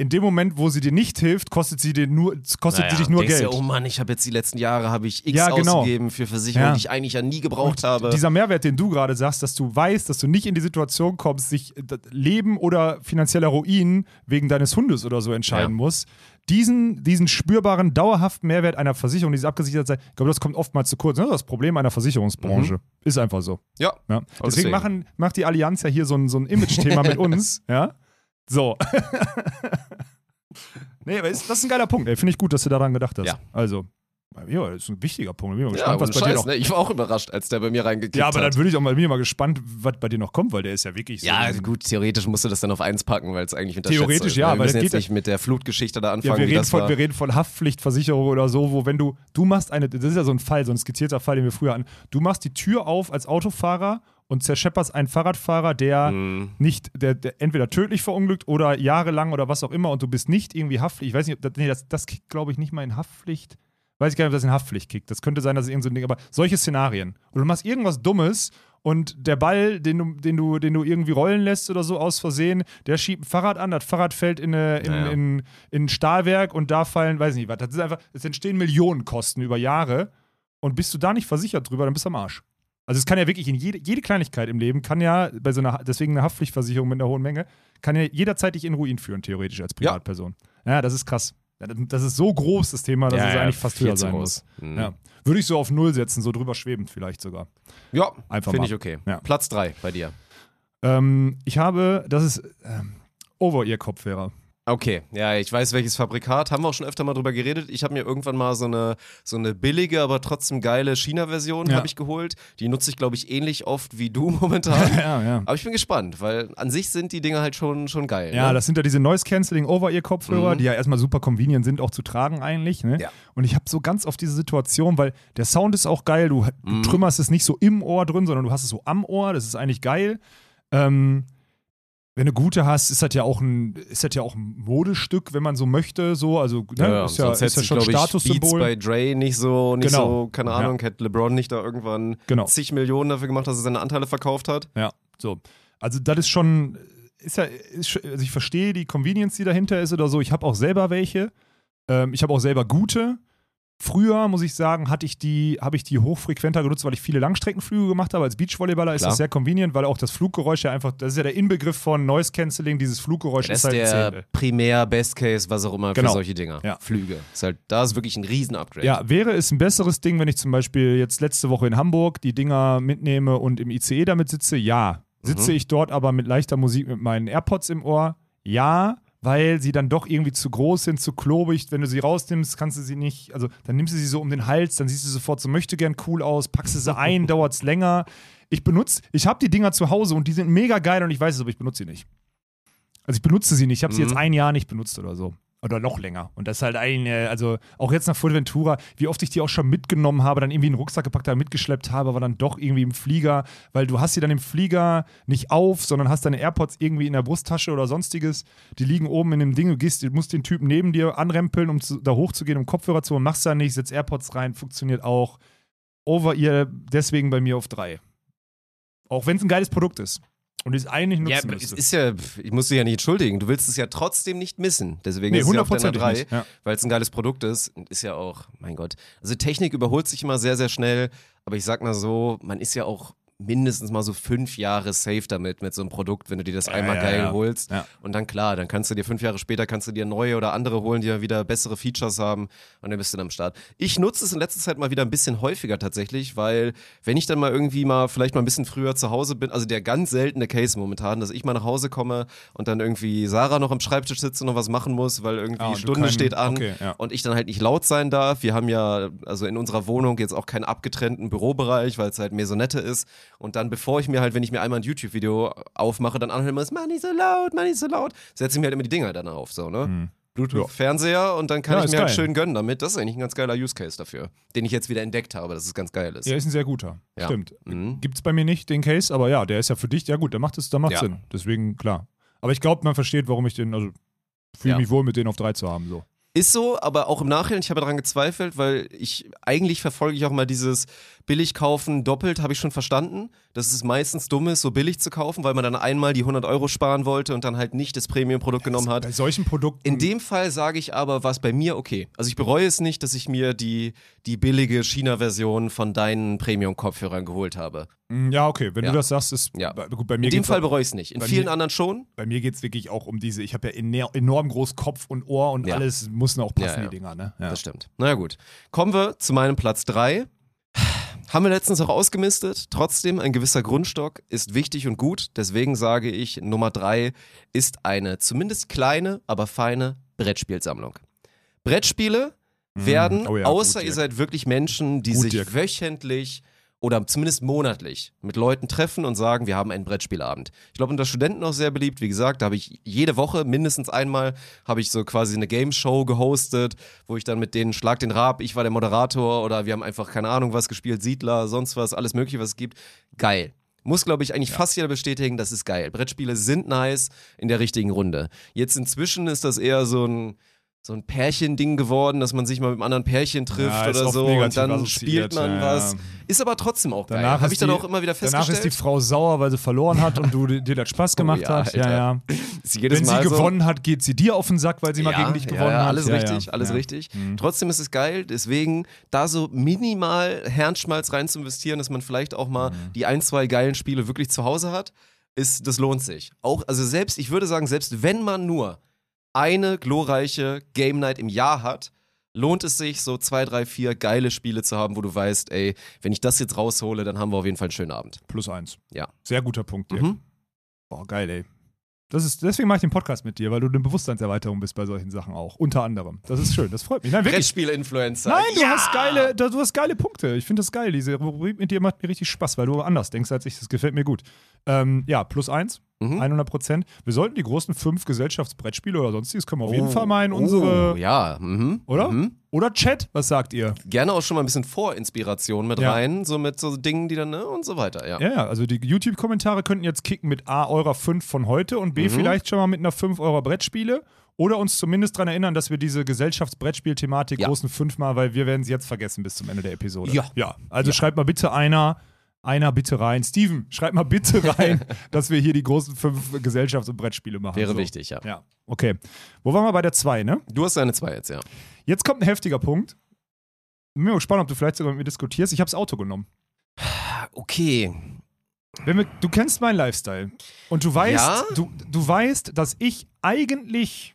In dem Moment, wo sie dir nicht hilft, kostet sie dir nur, kostet sie dich nur Geld. dir, oh Mann, ich habe jetzt die letzten Jahre habe ich X Ja, genau. ausgegeben für Versicherungen, Ja. die ich eigentlich ja nie gebraucht habe. Dieser Mehrwert, den du gerade sagst, dass du weißt, dass du nicht in die Situation kommst, sich äh, Leben oder finanzieller Ruin wegen deines Hundes oder so entscheiden Ja. musst, diesen, diesen spürbaren, dauerhaften Mehrwert einer Versicherung, die abgesichert sein, ich glaube, das kommt oftmals zu kurz. Das ist das Problem einer Versicherungsbranche. Ist einfach so. ja. Ja. deswegen. Deswegen machen, macht die Allianz ja hier so ein, so ein Image-Thema <laughs> mit uns. Ja. So. <laughs> nee, aber ist, das ist ein geiler Punkt. Finde ich gut, dass du daran gedacht hast. Ja. Also, ja, das ist ein wichtiger Punkt. Bin mal Ja, gespannt, was ohne bei dir Scheiß, noch ne? Ich war auch überrascht, als der bei mir reingekickt Ja, aber hat. dann würde ich auch mal, bin ich mal gespannt, was bei dir noch kommt, weil der ist ja wirklich so. ja, also gut, theoretisch musst du das dann auf eins packen, weil es eigentlich unterschätzt Theoretisch ist. ja, Wir weil müssen das jetzt geht- nicht mit der Flutgeschichte da Ja, anfangen. wir, wie reden von, wir reden von Haftpflichtversicherung oder so, wo wenn du, du machst eine, das ist ja so ein Fall, so ein skizzierter Fall, den wir früher hatten, du machst die Tür auf als Autofahrer und zerschepperst einen Fahrradfahrer, der Mhm. nicht, der, der entweder tödlich verunglückt oder jahrelang oder was auch immer und du bist nicht irgendwie Haftpflicht, ich weiß nicht, ob das, nee, das, das kickt glaube ich nicht mal in Haftpflicht, weiß ich gar nicht, ob das in Haftpflicht kickt, das könnte sein, dass es irgend so ein Ding, aber solche Szenarien und du machst irgendwas Dummes und der Ball, den du, den du, den du irgendwie rollen lässt oder so aus Versehen, der schiebt ein Fahrrad an, das Fahrrad fällt in, eine, in, Ja, ja. in, in ein Stahlwerk und da fallen, weiß ich nicht was. Das ist einfach, es entstehen Millionenkosten über Jahre und bist du da nicht versichert drüber, dann bist du am Arsch. Also es kann ja wirklich in jede, jede Kleinigkeit im Leben, kann ja bei so einer, deswegen eine Haftpflichtversicherung mit einer hohen Menge, kann ja jederzeit dich in Ruin führen, theoretisch als Ja. Privatperson. Ja, das ist krass. Ja, das- ist so groß, das Thema, dass Ja, es ja, eigentlich fast höher sein groß. muss. Mhm. Ja. Würde ich so auf Null setzen, so drüber schwebend vielleicht sogar. Ja, Einfach finde ich okay. Ja. Platz 3 bei dir. Ähm, ich habe, das ist ähm, Over-Ear-Kopfhörer. Okay, ja, ich weiß welches Fabrikat. Haben wir auch schon öfter mal drüber geredet. Ich habe mir irgendwann mal so eine, so eine billige, aber trotzdem geile China-Version Ja. habe ich geholt. Die nutze ich, glaube ich, ähnlich oft wie du <laughs> momentan. ja, ja. aber ich bin gespannt, weil an sich sind die Dinger halt schon, schon geil. Ja, ne? das sind ja diese Noise-Canceling Over-Ear-Kopfhörer, Mhm. die ja erstmal super convenient sind, auch zu tragen eigentlich. Ne? Ja. Und ich habe so ganz oft diese Situation, weil der Sound ist auch geil, du, du Mhm. trümmerst es nicht so im Ohr drin, sondern du hast es so am Ohr, das ist eigentlich geil. Ähm, wenn du gute hast, ist das ja auch ein, ist das ja auch ein Modestück, wenn man so möchte, so, also ne? Ja, ja, ist ja, ist ja schon ich, Beats Statussymbol. bei Dre nicht so, nicht Genau. so, keine Ahnung, hätte LeBron nicht da irgendwann Genau. zig Millionen dafür gemacht, dass er seine Anteile verkauft hat. Ja, so. Also das ist schon, ist ja, ist, also ich verstehe die Convenience, die dahinter ist oder so. Ich habe auch selber welche. Ähm, ich habe auch selber gute. Früher, muss ich sagen, hatte ich die, habe ich die hochfrequenter genutzt, weil ich viele Langstreckenflüge gemacht habe. Als Beachvolleyballer ist Klar. das sehr convenient, weil auch das Fluggeräusch ja einfach, das ist ja der Inbegriff von Noise Cancelling, dieses Fluggeräusch Das ist ist halt der. Primär, Best Case, was auch immer Genau. für solche Dinger. Ja. Flüge. Ist halt, da ist wirklich ein Riesen-Upgrade. Ja, wäre es ein besseres Ding, wenn ich zum Beispiel jetzt letzte Woche in Hamburg die Dinger mitnehme und im ICE damit sitze? Ja. Sitze Mhm. ich dort aber mit leichter Musik mit meinen AirPods im Ohr? Ja, weil sie dann doch irgendwie zu groß sind, zu klobig. Wenn du sie rausnimmst, kannst du sie nicht, also dann nimmst du sie so um den Hals, dann siehst du sofort so möchte gern cool aus, packst du sie ein, <laughs> dauert es länger. Ich benutze, ich habe die Dinger zu Hause und die sind mega geil und ich weiß es, aber ich benutze sie nicht. Also ich benutze sie nicht. Ich habe sie Mhm. jetzt ein Jahr nicht benutzt oder so. Oder noch länger. Und das ist halt eine, also auch jetzt nach Fuerteventura, wie oft ich die auch schon mitgenommen habe, dann irgendwie in den Rucksack gepackt habe, mitgeschleppt habe, aber dann doch irgendwie im Flieger, weil du hast sie dann im Flieger nicht auf, sondern hast deine AirPods irgendwie in der Brusttasche oder sonstiges. Die liegen oben in dem Ding, du gehst, du musst den Typen neben dir anrempeln, um zu, da hochzugehen, um Kopfhörer zu holen, machst dann nicht, setzt AirPods rein, funktioniert auch. Over ihr deswegen bei mir auf drei. Auch wenn es ein geiles Produkt ist. Und es eigentlich nutzen Ja, müsste. ist ja, ich muss dich ja nicht entschuldigen. Du willst es ja trotzdem nicht missen. Deswegen Nee, ist es ja auf deiner hundertprozentig 3, nicht. Ja. weil es ein geiles Produkt ist. Und ist ja auch, mein Gott. Also Technik überholt sich immer sehr, sehr schnell. Aber ich sag mal so, man ist ja auch mindestens mal so fünf Jahre safe damit, mit so einem Produkt, wenn du dir das einmal ja, geil ja. holst. Und dann klar, dann kannst du dir fünf Jahre später, kannst du dir neue oder andere holen, die ja wieder bessere Features haben und dann bist du dann am Start. Ich nutze es in letzter Zeit mal wieder ein bisschen häufiger tatsächlich, weil wenn ich dann mal irgendwie mal vielleicht mal ein bisschen früher zu Hause bin, also der ganz seltene Case momentan, dass ich mal nach Hause komme und dann irgendwie Sarah noch am Schreibtisch sitzt und noch was machen muss, weil irgendwie Ah, Stunde keinen- steht an okay, und ich dann halt nicht laut sein darf. Wir haben ja also in unserer Wohnung jetzt auch keinen abgetrennten Bürobereich, weil es halt Maisonette ist. Und dann, bevor ich mir halt, wenn ich mir einmal ein YouTube-Video aufmache, dann anhören muss, mach nicht so laut, nicht so laut, setze ich mir halt immer die Dinger dann auf, so, ne? Bluetooth-Fernseher und dann kann Ja, ich mir halt geil. schön gönnen damit. Das ist eigentlich ein ganz geiler Use Case dafür, den ich jetzt wieder entdeckt habe, dass es ganz geil ist. Er ist ein sehr guter. Ja. Stimmt. Mhm. Gibt es bei mir nicht den Case, aber ja, der ist ja für dich, ja gut, der macht es, der macht Ja. Sinn. Deswegen, klar. Aber ich glaube, man versteht, warum ich den, also fühle Ja. mich wohl, mit denen auf drei zu haben. So. Ist so, aber auch im Nachhinein, ich habe daran gezweifelt, weil ich eigentlich verfolge ich auch mal dieses billig kaufen doppelt, habe ich schon verstanden, dass es meistens dumm ist, so billig zu kaufen, weil man dann einmal die 100 Euro sparen wollte und dann halt nicht das Premium-Produkt genommen hat. Bei solchen Produkten. In dem Fall sage ich aber, war es bei mir okay. Also ich bereue es nicht, dass ich mir die, die billige China-Version von deinen Premium-Kopfhörern geholt habe. Mm, ja, okay, wenn Ja. du das sagst, ist Ja. bei- gut, bei mir In dem Fall bereue ich es nicht. In vielen mir- anderen schon. bei mir geht es wirklich auch um diese, ich habe ja ener enorm groß Kopf und Ohr und Ja. alles muss auch passen, die Dinger, ne? Ja. Das stimmt. Naja gut. Kommen wir zu meinem Platz 3. Haben wir letztens auch ausgemistet. Trotzdem, ein gewisser Grundstock ist wichtig und gut. Deswegen sage ich, Nummer 3 ist eine zumindest kleine, aber feine Brettspielsammlung. Brettspiele werden, Oh ja, außer gut, ihr seid wirklich Menschen, die Gut, sich Dirk. wöchentlich oder zumindest monatlich mit Leuten treffen und sagen, wir haben einen Brettspielabend. Ich glaube, unter Studenten auch sehr beliebt. Wie gesagt, da habe ich jede Woche mindestens einmal habe ich so quasi eine Game Show gehostet, wo ich dann mit denen Schlag den Rab, ich war der Moderator oder wir haben einfach keine Ahnung was gespielt, Siedler, sonst was, alles mögliche, was es gibt. Geil. Muss, glaube ich, eigentlich fast jeder bestätigen, das ist geil. Brettspiele sind nice in der richtigen Runde. Jetzt inzwischen ist das eher so ein, so ein Pärchending geworden, dass man sich mal mit einem anderen Pärchen trifft Ja, oder so und dann spielt man ja, was. ja. Ist aber trotzdem auch geil. Danach Habe ist ich dann die- auch immer wieder Danach festgestellt. ist die Frau sauer, weil sie verloren hat und du dir das Spaß <laughs> gemacht ja, hast. Ja, Alter. ja. Jedes Wenn sie Mal so. gewonnen hat, geht sie dir auf den Sack, weil sie mal gegen dich ja, gewonnen ja, hat. alles Ja, richtig, ja. alles ja. richtig. Mhm. Trotzdem ist es geil, deswegen da so minimal Hirnschmalz rein zu investieren, dass man vielleicht auch mal Mhm. die ein, zwei geilen Spiele wirklich zu Hause hat, ist, das lohnt sich. Auch, also selbst, ich würde sagen, selbst wenn man nur eine glorreiche Game Night im Jahr hat, lohnt es sich, so zwei, drei, vier geile Spiele zu haben, wo du weißt, ey, wenn ich das jetzt raushole, dann haben wir auf jeden Fall einen schönen Abend. Plus eins. Ja. Sehr guter Punkt, Dirk. Mhm. Boah, geil, ey. Das ist, deswegen mache ich den Podcast mit dir, weil du eine Bewusstseinserweiterung bist bei solchen Sachen auch. Unter anderem. Das ist schön, das freut mich. Nein, wirklich. Brettspiel-Influencer. Nein, du ja! hast geile, du hast geile Punkte. Ich finde das geil. Diese Rubrik mit dir macht mir richtig Spaß, weil du anders denkst als ich. Das gefällt mir gut. Ähm, ja, plus eins, Mhm. 100 Prozent. Wir sollten die großen fünf Gesellschaftsbrettspiele oder sonstiges können wir auf jeden Oh, Fall mal in unsere. Oh, ja, mhm. Oder? Mhm. Oder Chat, was sagt ihr? gerne auch schon mal ein bisschen Vorinspiration mit Ja. rein, so mit so Dingen, die dann, ne, und so weiter, ja. Ja, ja, also die YouTube-Kommentare könnten jetzt kicken mit A eurer 5 von heute und B Mhm. vielleicht schon mal mit einer 5 eurer Brettspiele. Oder uns zumindest daran erinnern, dass wir diese Gesellschaftsbrettspiel-Thematik Ja. großen fünfmal, weil wir werden sie jetzt vergessen bis zum Ende der Episode. Ja. Ja. Also schreibt mal bitte einer, einer bitte rein. Steven, schreibt mal bitte <laughs> rein, dass wir hier die großen fünf Gesellschafts- und Brettspiele machen. Wäre so. wichtig, ja. Ja, okay. Wo waren wir bei der 2, ne? Du hast deine zwei jetzt, ja. Jetzt kommt ein heftiger Punkt. Bin mir gespannt, ob du vielleicht sogar mit mir diskutierst. Ich habe das Auto genommen. Okay. Wir, du kennst meinen Lifestyle. Und du weißt, Ja? du, du weißt, dass ich eigentlich,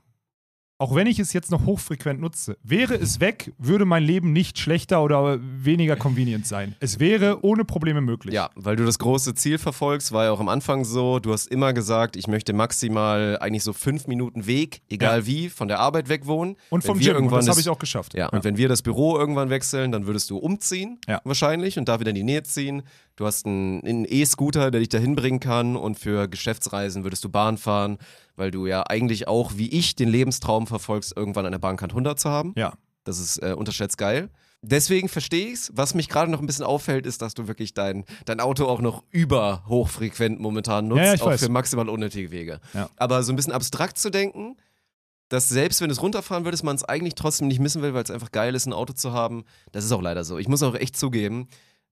auch wenn ich es jetzt noch hochfrequent nutze, wäre es weg, würde mein Leben nicht schlechter oder weniger convenient sein. Es wäre ohne Probleme möglich. Ja, weil du das große Ziel verfolgst, war ja auch am Anfang so. Du hast immer gesagt, ich möchte maximal eigentlich so fünf Minuten Weg, egal Ja. wie, von der Arbeit weg wohnen. Und Wenn vom Gym. Und irgendwann das das- habe ich auch geschafft. Ja, und wenn wir das Büro irgendwann wechseln, dann würdest du umziehen, Ja. wahrscheinlich, und da wieder in die Nähe ziehen. Du hast einen, E-Scooter, der dich dahin bringen kann, und für Geschäftsreisen würdest du Bahn fahren, weil du ja eigentlich auch, wie ich, den Lebenstraum verfolgst, irgendwann eine Bahncard 100 zu haben. Ja. Das ist äh, unterschätzt geil. Deswegen verstehe ich's. Was mich gerade noch ein bisschen auffällt, ist, dass du wirklich dein, dein Auto auch noch über hochfrequent momentan nutzt, Ja, ja, ich auch weiß. für maximal unnötige Wege. Ja. Aber so ein bisschen abstrakt zu denken, dass selbst wenn du es runterfahren würdest, man es eigentlich trotzdem nicht missen will, weil es einfach geil ist, ein Auto zu haben, das ist auch leider so. Ich muss auch echt zugeben,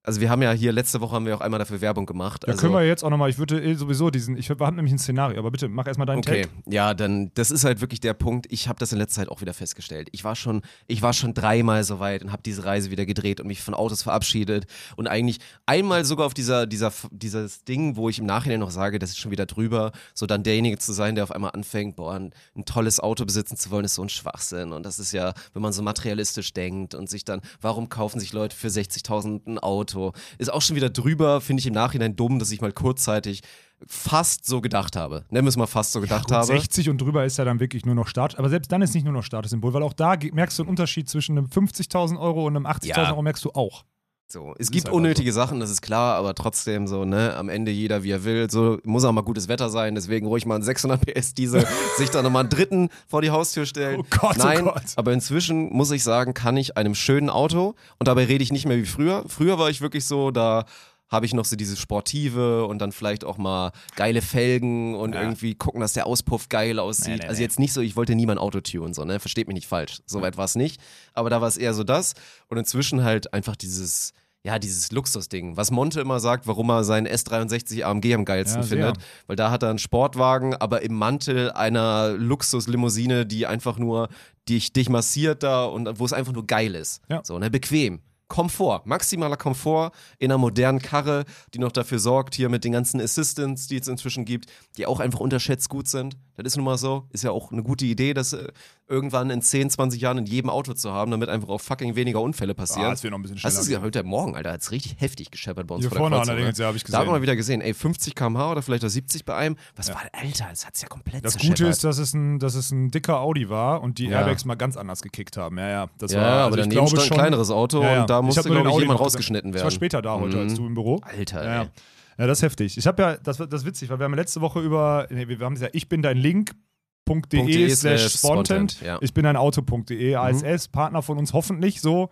also wir haben ja hier, letzte Woche haben wir auch einmal dafür Werbung gemacht. Da also, können wir jetzt auch nochmal, ich würde eh sowieso diesen, ich habe nämlich ein Szenario, aber bitte mach erstmal deinen Okay, Take. ja, dann das ist halt wirklich der Punkt. Ich habe das in letzter Zeit auch wieder festgestellt. Ich war schon, ich war schon dreimal so weit und habe diese Reise wieder gedreht und mich von Autos verabschiedet und eigentlich einmal sogar auf dieser, dieser, dieses Ding, wo ich im Nachhinein noch sage, das ist schon wieder drüber, so dann derjenige zu sein, der auf einmal anfängt, boah, ein, ein tolles Auto besitzen zu wollen, ist so ein Schwachsinn und das ist ja, wenn man so materialistisch denkt und sich dann, warum kaufen sich Leute für 60.000 ein Auto, ist auch schon wieder drüber, finde ich im Nachhinein dumm, dass ich mal kurzzeitig fast so gedacht habe. Nennen wir es mal fast so gedacht Gut, habe. 60 und drüber ist ja dann wirklich nur noch Start. Aber selbst dann ist nicht nur noch Statussymbol, weil auch da merkst du einen Unterschied zwischen einem 50.000 Euro und einem 80.000 Ja. Euro, merkst du auch. So, es gibt unnötige Sachen, das ist klar, aber trotzdem so, ne, am Ende jeder wie er will. So muss auch mal gutes Wetter sein, deswegen ruhig mal einen 600 PS Diesel, <laughs> sich dann nochmal einen dritten vor die Haustür stellen. Oh Gott, oh Nein, Gott. aber inzwischen muss ich sagen, kann ich einem schönen Auto und dabei rede ich nicht mehr wie früher. Früher war ich wirklich so, da habe ich noch so dieses Sportive und dann vielleicht auch mal geile Felgen und Ja. irgendwie gucken, dass der Auspuff geil aussieht. Nee, nee, also jetzt nicht so, ich wollte nie mein Auto tunen, so, ne? Versteht mich nicht falsch. Soweit war es nicht. Aber da war es eher so das. Und inzwischen halt einfach dieses, ja, dieses Luxusding, was Monte immer sagt, warum er seinen S63 AMG am geilsten Ja, findet. Weil da hat er einen Sportwagen, aber im Mantel einer Luxuslimousine, die einfach nur dich, dich massiert da und wo es einfach nur geil ist. Ja. So, ne, bequem. Komfort, maximaler Komfort in einer modernen Karre, die noch dafür sorgt, hier mit den ganzen Assistants, die es inzwischen gibt, die auch einfach unterschätzt gut sind. Das ist nun mal so. Ist ja auch eine gute Idee, das äh, irgendwann in 10, 20 Jahren in jedem Auto zu haben, damit einfach auch fucking weniger Unfälle passieren. Ah, das wird noch ein bisschen schneller es ja heute Morgen, Alter, hat es richtig heftig gescheppert bei uns Hier vor vorne Kreuzung, Dingens, ne? ja, hab ich Da haben wir gesehen. mal wieder gesehen, ey, 50 km/h oder vielleicht auch 70 bei einem. Was war, Alter, das hat es ja komplett Das. Gute ist, dass es, ein, dass es ein dicker Audi war und die Ja. Airbags mal ganz anders gekickt haben. Ja, ja. Das Ja, war, aber also ich daneben glaube stand ein kleineres Auto ja, ja. und da Ich musste, glaube ich, jemand rausgeschnitten Ich werden. war später da heute als Mhm. du im Büro. Alter, Ja, ey. Ja. ja, das ist heftig. Ich habe ja, das, das ist witzig, weil wir haben letzte Woche über, nee, wir haben gesagt, ich bin dein Link.de .de slash spontent. ja. Ich bin ein Auto.de, ASS, Partner von uns hoffentlich so.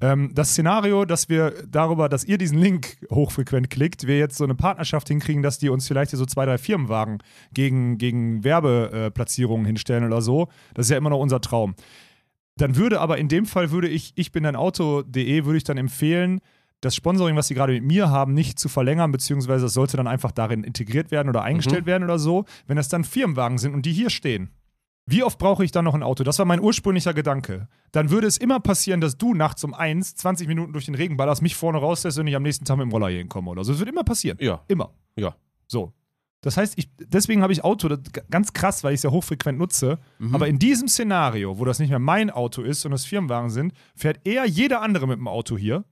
Ähm, das Szenario, dass wir darüber, dass ihr diesen Link hochfrequent klickt, wir jetzt so eine Partnerschaft hinkriegen, dass die uns vielleicht hier so zwei, drei Firmenwagen gegen, gegen Werbeplatzierungen hinstellen oder so, das ist ja immer noch unser Traum. Dann würde aber in dem Fall würde ich, ich bin ein Auto.de, würde ich dann empfehlen, das Sponsoring, was sie gerade mit mir haben, nicht zu verlängern, beziehungsweise es sollte dann einfach darin integriert werden oder eingestellt werden oder so. Wenn das dann Firmenwagen sind und die hier stehen, wie oft brauche ich dann noch ein Auto? Das war mein ursprünglicher Gedanke. Dann würde es immer passieren, dass du nachts um eins 20 Minuten durch den Regen ballerst, mich vorne rauslässt und ich am nächsten Tag mit dem Roller hier hinkomme oder so. Das wird immer passieren. Ja. Immer. Ja. So. Das heißt, ich, deswegen habe ich Auto, das, ganz krass, weil ich es ja hochfrequent nutze. Mhm. Aber in diesem Szenario, wo das nicht mehr mein Auto ist, sondern das Firmenwagen sind, fährt eher jeder andere mit dem Auto hier,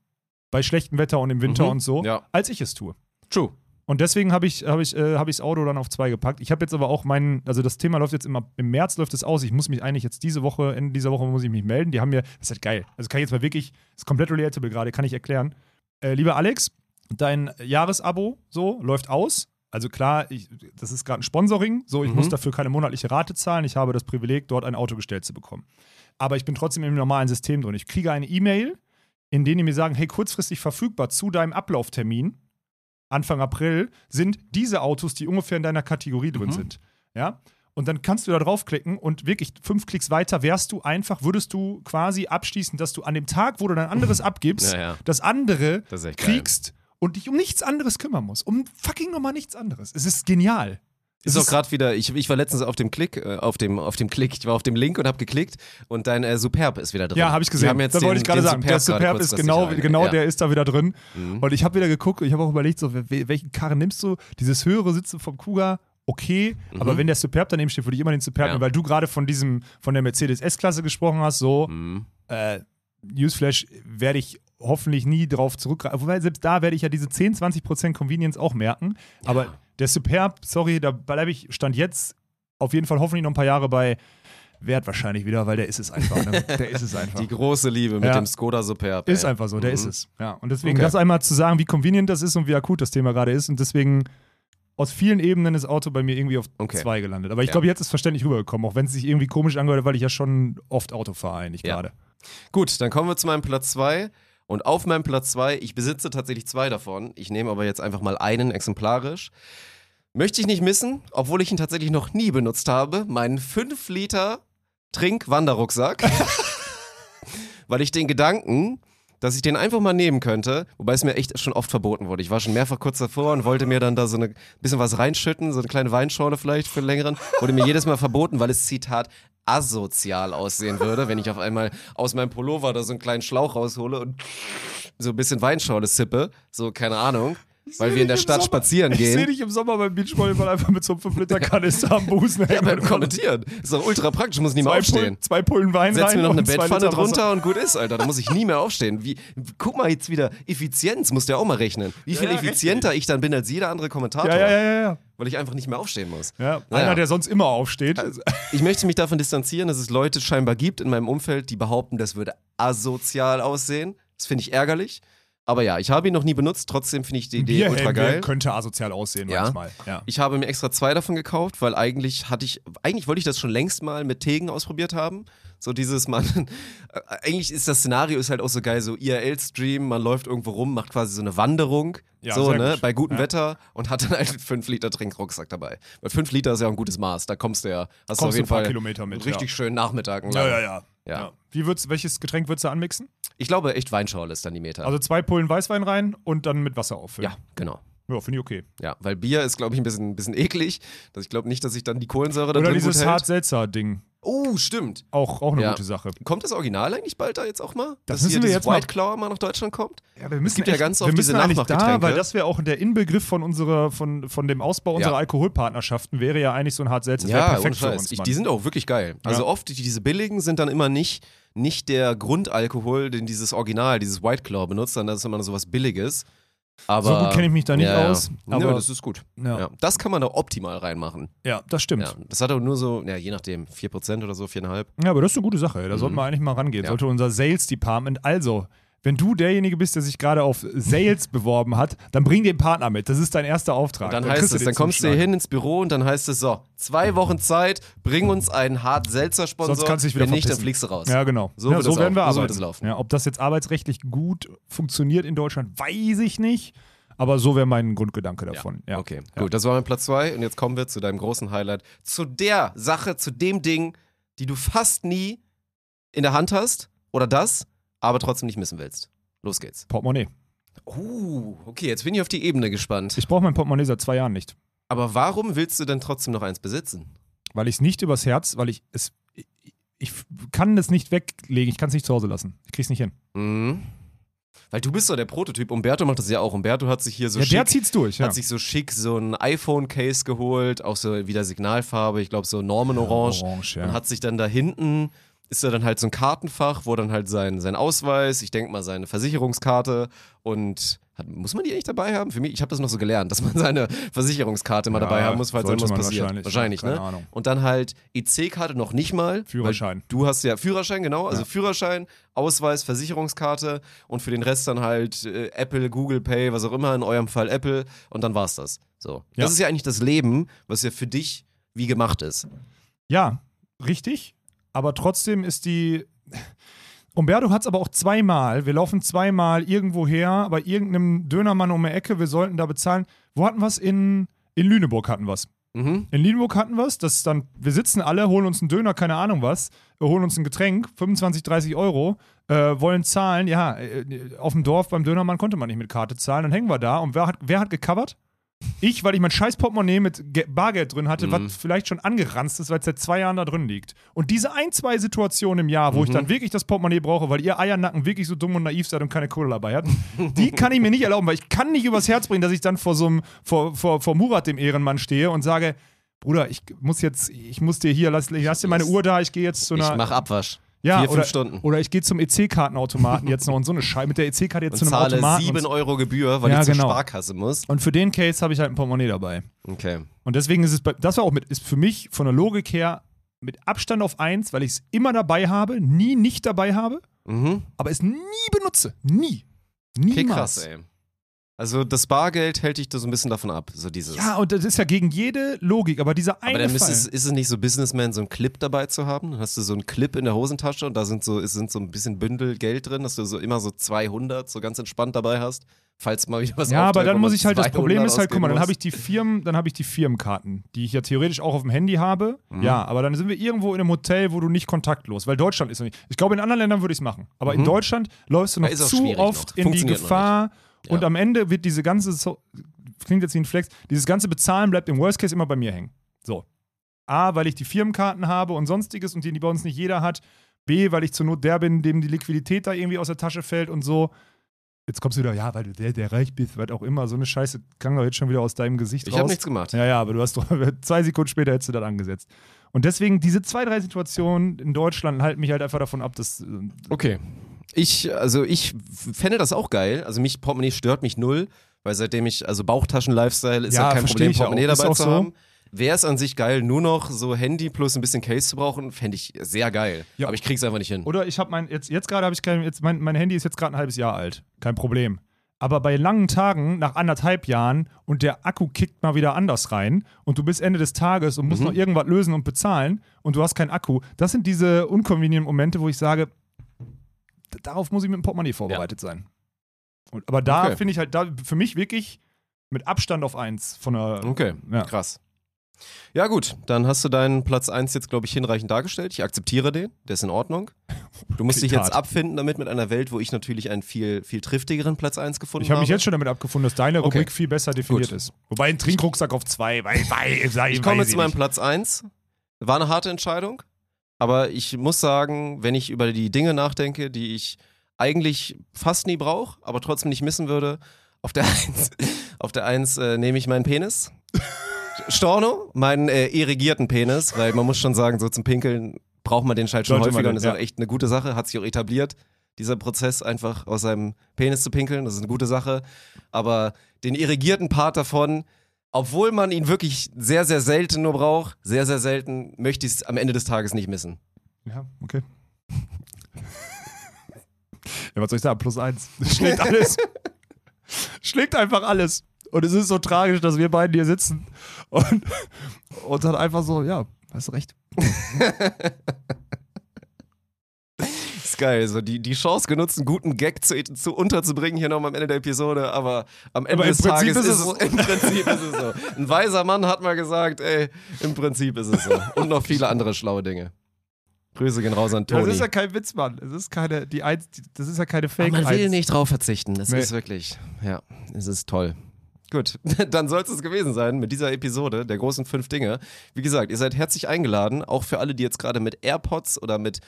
bei schlechtem Wetter und im Winter Mhm. und so, Ja. als ich es tue. True. Und deswegen habe ich, hab ich, äh, hab ich das Auto dann auf zwei gepackt. Ich habe jetzt aber auch meinen, also das Thema läuft jetzt immer, im März läuft es aus. Ich muss mich eigentlich jetzt diese Woche, Ende dieser Woche muss ich mich melden. Die haben mir, das ist halt geil. Also kann ich jetzt mal wirklich, ist komplett relatable gerade, kann ich erklären. Äh, lieber Alex, dein Jahresabo so läuft aus. Also klar, ich, das ist gerade ein Sponsoring, so ich Mhm. muss dafür keine monatliche Rate zahlen. Ich habe das Privileg, dort ein Auto gestellt zu bekommen. Aber ich bin trotzdem im normalen System drin. Ich kriege eine E-Mail, in der die mir sagen, hey, kurzfristig verfügbar zu deinem Ablauftermin, Anfang April, sind diese Autos, die ungefähr in deiner Kategorie drin Mhm. sind. Ja? Und dann kannst du da draufklicken und wirklich fünf Klicks weiter wärst du einfach, würdest du quasi abschließen, dass du an dem Tag, wo du dein anderes <laughs> abgibst, Ja, ja. das andere Das kriegst und dich um nichts anderes kümmern musst. Um fucking nochmal nichts anderes. Es ist genial. Ist doch gerade wieder, ich, ich war letztens auf dem Klick, äh, auf dem, auf dem Klick, ich war auf dem Link und habe geklickt und dein äh, Superb ist wieder drin. Ja, habe ich gesehen. jetzt da wollte ich gerade sagen, der Superb ist genau, genau ja. der ist da wieder drin. Mhm. Und ich habe wieder geguckt, ich habe auch überlegt, so, wel- welchen Karren nimmst du? Dieses höhere Sitzen vom Kuga, okay, aber wenn der Superb daneben steht, würde ich immer den Superb Mhm. Ja. nehmen, weil du gerade von diesem, von der Mercedes S-Klasse gesprochen hast, so, Mhm. äh, Newsflash werde ich hoffentlich nie drauf zurückgreifen. Wobei selbst da werde ich ja diese 10, 20% Convenience auch merken. Aber der Superb, sorry, da bleibe ich, stand jetzt auf jeden Fall hoffentlich noch ein paar Jahre bei Wert wahrscheinlich wieder, weil der ist es einfach. Ne? <laughs> Der ist es einfach. Die große Liebe mit Ja. dem Skoda Superb. Ist ey. einfach so, der Mhm. ist es. Ja, und deswegen Okay. das einmal zu sagen, wie convenient das ist und wie akut das Thema gerade ist. Und deswegen aus vielen Ebenen ist Auto bei mir irgendwie auf Okay. zwei gelandet. Aber ich Ja. glaube, jetzt ist verständlich rübergekommen, auch wenn es sich irgendwie komisch angehört, weil ich ja schon oft Auto fahre eigentlich Ja. gerade. Gut, dann kommen wir zu meinem Platz 2. Und auf meinem Platz 2, ich besitze tatsächlich zwei davon. Ich nehme aber jetzt einfach mal einen exemplarisch. Möchte ich nicht missen, obwohl ich ihn tatsächlich noch nie benutzt habe, meinen 5 Liter Trink-Wanderrucksack. <laughs> Weil ich den Gedanken, dass ich den einfach mal nehmen könnte, wobei es mir echt schon oft verboten wurde. Ich war schon mehrfach kurz davor und wollte mir dann da so ein bisschen was reinschütten, so eine kleine Weinschorle vielleicht für längeren. Wurde mir jedes Mal verboten, weil es Zitat asozial aussehen würde, wenn ich auf einmal aus meinem Pullover da so einen kleinen Schlauch raushole und so ein bisschen Weinschorle sippe. So, keine Ahnung. Weil wir in der Stadt spazieren Ich sehe gehen. dich im Sommer beim Beachvolleyball einfach mit so einem 5-Liter-Kanister am Busen Ja, hängen. beim Kommentieren. Ist doch ultra praktisch, muss nie mehr aufstehen. Pullen, zwei Pullen Wein Setz mir noch eine Bettpfanne Liter drunter und gut ist, Alter. Da muss ich nie mehr aufstehen. Wie, guck mal jetzt wieder, Effizienz musst du ja auch mal rechnen. Wie viel ja, effizienter ich dann bin als jeder andere Kommentator. Ja, ja, ja, ja. ja. Weil ich einfach nicht mehr aufstehen muss. ja. Naja. Einer, der sonst immer aufsteht. Ich möchte mich davon distanzieren, dass es Leute scheinbar gibt in meinem Umfeld, die behaupten, das würde asozial aussehen. Das finde ich ärgerlich. Aber ja, ich habe ihn noch nie benutzt, trotzdem finde ich die Idee Bierhelm ultra geil. könnte asozial aussehen Ja. manchmal. Ja. Ich habe mir extra zwei davon gekauft, weil eigentlich hatte ich, eigentlich wollte ich das schon längst mal mit Tegen ausprobiert haben. So dieses man, <laughs> äh, eigentlich ist das Szenario ist halt auch so geil, so IRL-Stream, man läuft irgendwo rum, macht quasi so eine Wanderung, Ja, so, ne, gut. bei gutem Ja. Wetter und hat dann halt einen 5 Liter Trinkrucksack dabei. Weil 5 Liter ist ja auch ein gutes Maß, da kommst du ja, hast du Kommst auf du jeden ein paar Fall Kilometer mit, richtig ja. schönen Nachmittag. Ja, ja. Ja. ja. Wie würd's, welches Getränk würdest du anmixen? Ich glaube, echt Weinschorle ist dann die Meter. Also zwei Pullen Weißwein rein und dann mit Wasser auffüllen. ja, genau. Ja, finde ich okay. Ja, weil Bier ist, glaube ich, ein bisschen, bisschen eklig. Ich glaube nicht, dass sich dann die Kohlensäure da Oder dieses hält. Oh, stimmt. Auch, auch eine Ja. gute Sache. Kommt das Original eigentlich bald da jetzt auch mal? Das Dass müssen hier wir jetzt mal- White Claw mal nach Deutschland kommt? Ja, wir müssen gibt ja ganz wir oft müssen diese eigentlich da, weil das wäre auch der Inbegriff von unserer, von, von dem Ausbau unserer Ja. Alkoholpartnerschaften, wäre ja eigentlich so ein Hart-Seltzer. Das wäre Ja, perfekt für uns, Ich, die sind auch wirklich geil. Also Ja. oft, die, diese billigen sind dann immer nicht, nicht der Grundalkohol, den dieses Original, dieses White Claw benutzt, sondern das ist immer so was Billiges. Aber, So gut kenne ich mich da nicht ja, ja. aus, Nö, aber- das ist gut. Ja. Ja. Das kann man da optimal reinmachen. ja, das stimmt. Ja. Das hat aber nur so, ja, je nachdem, 4% oder so, 4,5%. Ja, aber das ist eine gute Sache. Da sollten wir eigentlich mal rangehen. Mhm. Ja. Sollte unser Sales Department. Also, wenn du derjenige bist, der sich gerade auf Sales <laughs> beworben hat, dann bring den Partner mit. Das ist dein erster Auftrag. Dann kriegst heißt es, dann kommst du hier hin ins Büro und dann heißt es so, zwei Wochen Zeit, bring uns einen hart seltzer Sponsor. Sonst kannst du dich wieder Wenn nicht, dann verpissen. fliegst du raus. Ja, genau. So ja, wird so werden wir so arbeiten. es laufen. Ja, ob das jetzt arbeitsrechtlich gut funktioniert in Deutschland, weiß ich nicht. Aber so wäre mein Grundgedanke davon. Ja. Okay, gut, das war mein Platz zwei und jetzt kommen wir zu deinem großen Highlight, zu der Sache, zu dem Ding, die du fast nie in der Hand hast oder das, aber trotzdem nicht missen willst. Los geht's. Portemonnaie. Uh, okay, jetzt bin ich auf die Ebene gespannt. Ich brauche mein Portemonnaie seit zwei Jahren nicht. Aber warum willst du denn trotzdem noch eins besitzen? Weil ich es nicht übers Herz, weil ich es. Ich, ich kann es nicht weglegen, ich kann es nicht zu Hause lassen. Ich krieg's nicht hin. Mhm. Weil du bist so der Prototyp. Umberto macht das ja auch. Umberto hat sich hier so ja, der schick, zieht's durch, ja. hat sich so schick so ein iPhone-Case geholt, auch so wieder Signalfarbe, ich glaube so Normenorange. Orange, ja. Und hat sich dann da hinten, ist da dann halt so ein Kartenfach, wo dann halt sein, sein Ausweis, ich denke mal seine Versicherungskarte und hat, muss man die eigentlich dabei haben? Für mich, ich habe das noch so gelernt, <laughs> dass man seine Versicherungskarte mal Ja, dabei haben muss, falls irgendwas man passiert. wahrscheinlich, Wahrscheinlich, keine ne? Ahnung. Und dann halt EC-Karte noch nicht mal. Führerschein. Du hast ja Führerschein, genau. Also Ja. Führerschein, Ausweis, Versicherungskarte und für den Rest dann halt äh, Apple, Google Pay, was auch immer, in eurem Fall Apple und dann war's das. So. Ja. Das ist ja eigentlich das Leben, was ja für dich wie gemacht ist. Ja, richtig. Aber trotzdem ist die. Umberto hat es aber auch zweimal. Wir laufen zweimal irgendwo her, bei irgendeinem Dönermann um die Ecke. Wir sollten da bezahlen. Wo hatten wir es? In, in Lüneburg hatten wir es. Mhm. In Lüneburg hatten wir es. Das dann, wir sitzen alle, holen uns einen Döner, keine Ahnung was, wir holen uns ein Getränk, 25, 30 Euro, äh, wollen zahlen. Ja, äh, auf dem Dorf beim Dönermann konnte man nicht mit Karte zahlen. Dann hängen wir da und wer hat, wer hat gecovert? Ich, weil ich mein scheiß Portemonnaie mit Ge Bargeld drin hatte, Mhm. was vielleicht schon angeranzt ist, weil es seit zwei Jahren da drin liegt. Und diese ein, zwei Situationen im Jahr, wo ich Mhm. dann wirklich das Portemonnaie brauche, weil ihr Eiernacken wirklich so dumm und naiv seid und keine Kohle dabei habt, die kann ich mir nicht erlauben, weil ich kann nicht übers Herz bringen, dass ich dann vor so einem, vor, vor, vor Murat, dem Ehrenmann, stehe und sage, Bruder, ich muss jetzt, ich muss dir hier, lass, lass dir meine Uhr da, ich gehe jetzt zu einer. Ich mach Abwasch. Ja, Vier, oder, fünf Stunden. Oder ich gehe zum EC-Kartenautomaten jetzt noch und so eine Scheiße mit der EC-Karte jetzt Und zu einem zahle Automaten. 7 und, Euro Gebühr, weil Ja, ich zur genau. Sparkasse muss. und für den Case habe ich halt ein Portemonnaie dabei. Okay. Und deswegen ist es, bei, das war auch mit, ist für mich von der Logik her mit Abstand auf eins, weil ich es immer dabei habe, nie nicht dabei habe, Mhm. aber es nie benutze. Nie. Niemals. Okay, krass, ey. Also das Bargeld hält dich da so ein bisschen davon ab, so dieses. Ja, und das ist ja gegen jede Logik, aber dieser eine aber dann Fall. es, ist es nicht so Businessman, so einen Clip dabei zu haben? Dann hast du so einen Clip in der Hosentasche und da sind so, sind so ein bisschen Bündel Geld drin, dass du so immer so 200 so ganz entspannt dabei hast, falls mal wieder was ja, aber dann muss ich halt, das 200 Problem ist halt, guck mal, dann habe ich die Firmen, dann habe ich die Firmenkarten, die ich ja theoretisch auch auf dem Handy habe. Mhm. Ja, aber dann sind wir irgendwo in einem Hotel, wo du nicht kontaktlos, weil Deutschland ist noch nicht. Ich glaube, in anderen Ländern würde ich es machen. Aber in Mhm. Deutschland läufst du noch ist zu oft noch. in die Funktioniert noch Gefahr Ja. und am Ende wird diese ganze, so, klingt jetzt wie ein Flex, dieses ganze Bezahlen bleibt im Worst Case immer bei mir hängen. So. A, weil ich die Firmenkarten habe und sonstiges und die, die bei uns nicht jeder hat. B, weil ich zur Not der bin, dem die Liquidität da irgendwie aus der Tasche fällt und so. Jetzt kommst du wieder, ja, weil du der, der reich bist, was auch immer. So eine Scheiße klang doch jetzt schon wieder aus deinem Gesicht Ich raus. habe nichts gemacht. Ja, ja, aber du hast doch, <laughs> zwei Sekunden später hättest du das angesetzt. Und deswegen, diese zwei, drei Situationen in Deutschland halten mich halt einfach davon ab, dass. äh, Okay. Ich, also ich fände das auch geil. Also mich, Portemonnaie stört mich null, weil seitdem ich, also Bauchtaschen-Lifestyle ist Ja, kein Problem. Portemonnaie dabei zu so. haben. Wäre es an sich geil, nur noch so Handy plus ein bisschen Case zu brauchen, fände ich sehr geil. Ja. Aber ich krieg's einfach nicht hin. Oder ich habe mein, jetzt, jetzt gerade habe ich kein, jetzt mein, mein Handy ist jetzt gerade ein halbes Jahr alt. Kein Problem. Aber bei langen Tagen, nach anderthalb Jahren und der Akku kickt mal wieder anders rein und du bist Ende des Tages und Mhm. musst noch irgendwas lösen und bezahlen und du hast keinen Akku, das sind diese unconvenient Momente, wo ich sage, darauf muss ich mit dem Portemonnaie vorbereitet sein. Und, aber da Okay. finde ich halt, da für mich wirklich mit Abstand auf eins von der. Okay, Ja. krass. Ja, gut, dann hast du deinen Platz 1 jetzt, glaube ich, hinreichend dargestellt. Ich akzeptiere den, der ist in Ordnung. Du musst dich jetzt abfinden damit mit einer Welt, wo ich natürlich einen viel, viel triftigeren Platz 1 gefunden Ich habe habe. mich jetzt schon damit abgefunden, dass deine Okay. Rubrik viel besser definiert Gut. ist. Wobei ein Trinkrucksack auf zwei, weil, weil, sei, Ich komme weiß zu meinem. Platz 1. War eine harte Entscheidung, aber ich muss sagen, wenn ich über die Dinge nachdenke, die ich eigentlich fast nie brauche, aber trotzdem nicht missen würde, auf der <laughs> 1, auf der 1 äh, nehme ich meinen Penis. <laughs> Storno, meinen äh, irrigierten Penis, weil man muss schon sagen, so zum Pinkeln braucht man den Schalt schon Sollte häufiger den, und das ist ja. auch echt eine gute Sache, hat sich auch etabliert, dieser Prozess einfach aus seinem Penis zu pinkeln, das ist eine gute Sache, aber den irrigierten Part davon, obwohl man ihn wirklich sehr, sehr selten nur braucht, sehr, sehr selten, möchte ich es am Ende des Tages nicht missen. Ja, okay. <laughs> Ja, was soll ich sagen? Plus eins. <laughs> Schlägt alles. Schlägt einfach alles. Und es ist so tragisch, dass wir beiden hier sitzen und, und dann einfach so, ja, hast du recht. <laughs> Geil, so die, die Chance genutzt, einen guten Gag zu, zu unterzubringen hier noch am Ende der Episode, aber am Ende Aber des Tages Prinzip ist es, es im Prinzip ist es so. Ein weiser Mann hat mal gesagt, ey, im Prinzip ist es so. Und noch viele andere schlaue Dinge. Grüße gehen raus an Das Toni. ist ja kein Witz, Mann. Das ist keine, die die, das ist ja keine Aber Fake man will eins. nicht drauf verzichten. Das Nee. ist wirklich, ja, es ist toll. Gut, <laughs> dann soll es gewesen sein mit dieser Episode der großen fünf Dinge. Wie gesagt, ihr seid herzlich eingeladen, auch für alle, die jetzt gerade mit AirPods oder mit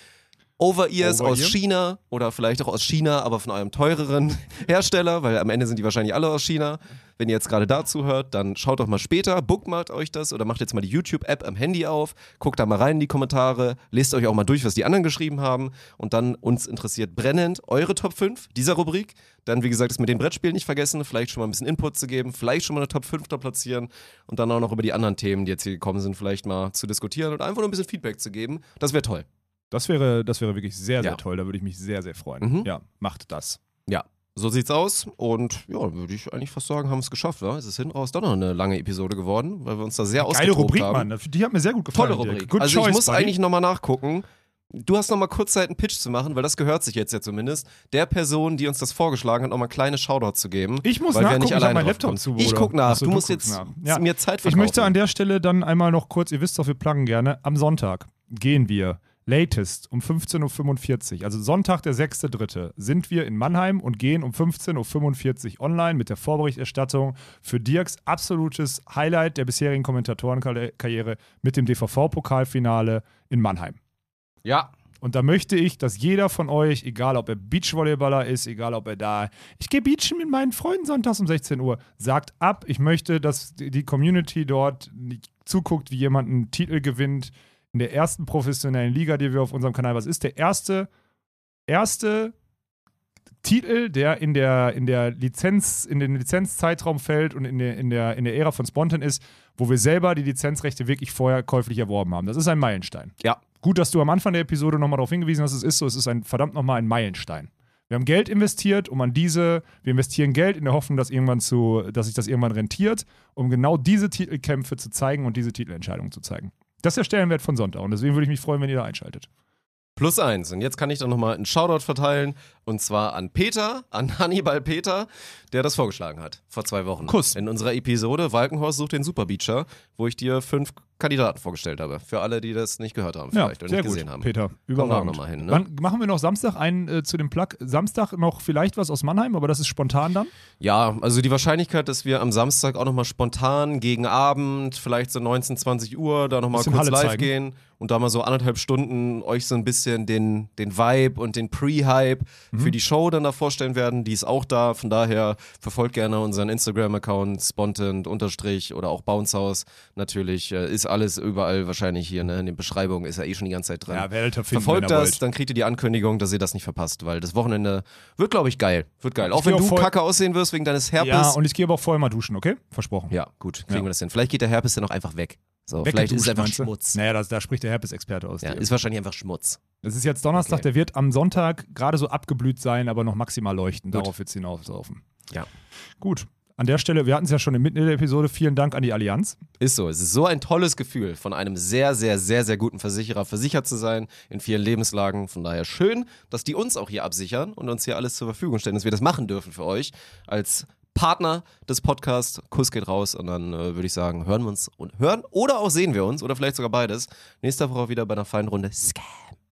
Over-Ears Over-Ear? aus China oder vielleicht auch aus China, aber von eurem teureren <laughs> Hersteller, weil am Ende sind die wahrscheinlich alle aus China. Wenn ihr jetzt gerade dazu hört, dann schaut doch mal später, bookmarkt euch das oder macht jetzt mal die YouTube-App am Handy auf, guckt da mal rein in die Kommentare, lest euch auch mal durch, was die anderen geschrieben haben und dann uns interessiert brennend eure Top 5 dieser Rubrik. Dann, wie gesagt, ist mit den Brettspielen nicht vergessen, vielleicht schon mal ein bisschen Input zu geben, vielleicht schon mal eine Top 5 da platzieren und dann auch noch über die anderen Themen, die jetzt hier gekommen sind, vielleicht mal zu diskutieren und einfach nur ein bisschen Feedback zu geben. Das wäre toll. Das wäre, das wäre wirklich sehr, sehr Ja. toll. Da würde ich mich sehr, sehr freuen. Mhm. Ja, macht das. Ja, so sieht's aus. Und ja, würde ich eigentlich fast sagen, haben wir es geschafft. Wa? Es ist hinten raus doch noch eine lange Episode geworden, weil wir uns da sehr Geile ausgetobt Rubrik, haben. Mann. Die hat mir sehr gut gefallen. Tolle. Rubrik. Good also ich choice, muss buddy. eigentlich nochmal nachgucken. Du hast nochmal kurz Zeit, einen Pitch zu machen, weil das gehört sich jetzt ja zumindest, der Person, die uns das vorgeschlagen hat, nochmal kleine Shoutout zu geben. Ich muss weil wir nachgucken, nicht ich hab alleine meinen Laptop zu, Ich guck nach. Achso, du du musst jetzt. Ja. mir Zeit Ich verkaufen. möchte an der Stelle dann einmal noch kurz, ihr wisst doch, wir pluggen gerne, am Sonntag gehen wir latest um 15.45 Uhr, also Sonntag, der 6.3., sind wir in Mannheim und gehen um 15.45 Uhr online mit der Vorberichterstattung für Dirks absolutes Highlight der bisherigen Kommentatorenkarriere mit dem DVV-Pokalfinale in Mannheim. Ja. Und da möchte ich, dass jeder von euch, egal ob er Beachvolleyballer ist, egal ob er da, ich gehe beachen mit meinen Freunden sonntags um 16 Uhr, sagt ab. Ich möchte, dass die die Community dort zuguckt, wie jemand einen Titel gewinnt in der ersten professionellen Liga, die wir auf unserem Kanal. Was ist der erste, erste Titel, der in der, in der Lizenz, in den Lizenzzeitraum fällt und in der, in, der, in der Ära von Spontan ist, wo wir selber die Lizenzrechte wirklich vorher käuflich erworben haben. Das ist ein Meilenstein. Ja. Gut, dass du am Anfang der Episode nochmal darauf hingewiesen hast, es ist so, es ist ein verdammt nochmal ein Meilenstein. Wir haben Geld investiert, um an diese, wir investieren Geld in der Hoffnung, dass irgendwann zu, dass sich das irgendwann rentiert, um genau diese Titelkämpfe zu zeigen und diese Titelentscheidungen zu zeigen. Das ist der Stellenwert von Sonntag und deswegen würde ich mich freuen, wenn ihr da einschaltet. Plus eins. Und jetzt kann ich dann nochmal einen Shoutout verteilen. Und zwar an Peter, an <laughs> Hannibal Peter, der das vorgeschlagen hat. Vor zwei Wochen. Kuss. In unserer Episode Walkenhorst sucht den Superbeacher, wo ich dir fünf Kandidaten vorgestellt habe. Für alle, die das nicht gehört haben, Ja, vielleicht oder sehr nicht gut, gesehen haben. Peter. Kommen wir auch Überragend. nochmal hin, ne? Wann machen wir noch Samstag einen äh, zu dem Plug? Samstag noch vielleicht was aus Mannheim, aber das ist spontan dann? Ja, also die Wahrscheinlichkeit, dass wir am Samstag auch nochmal spontan gegen Abend, vielleicht so 19, 20 Uhr, da nochmal kurz Halle live zeigen. gehen und da mal so anderthalb Stunden euch so ein bisschen den, den Vibe und den Pre-Hype Mhm. für die Show dann da vorstellen werden. Die ist auch da. Von daher verfolgt gerne unseren Instagram-Account, spontant, unterstrich oder auch Bounce House. Natürlich äh, ist alles überall wahrscheinlich hier, ne? In den Beschreibungen ist ja eh schon die ganze Zeit drin. werdet ihr finden, Verfolgt wenn das, wollt. dann kriegt ihr die Ankündigung, dass ihr das nicht verpasst, weil das Wochenende wird, glaube ich, geil. Wird geil. Ich Auch wenn geh du voll- kacke aussehen wirst wegen deines Herpes. Ja, und ich gehe aber auch vorher mal duschen, okay? Versprochen. Ja, gut, kriegen Ja. wir das hin. Vielleicht geht der Herpes dann auch einfach weg. So, vielleicht ist es einfach? Schmutz. Naja, das, da spricht der Herpes-Experte aus. Ja, ist wahrscheinlich einfach Schmutz. Es ist jetzt Donnerstag, Okay. der wird am Sonntag gerade so abgeblüht sein, aber noch maximal leuchten. Gut. Darauf wird es hinauslaufen. Ja. Gut. An der Stelle, wir hatten es ja schon in Mitte der Episode, vielen Dank an die Allianz. Ist so. Es ist so ein tolles Gefühl, von einem sehr, sehr, sehr, sehr guten Versicherer versichert zu sein in vielen Lebenslagen. Von daher schön, dass die uns auch hier absichern und uns hier alles zur Verfügung stellen, dass wir das machen dürfen für euch als Partner des Podcasts. Kuss geht raus und dann äh, würde ich sagen, hören wir uns und hören oder auch sehen wir uns oder vielleicht sogar beides nächste Woche wieder bei einer feinen Runde Scam.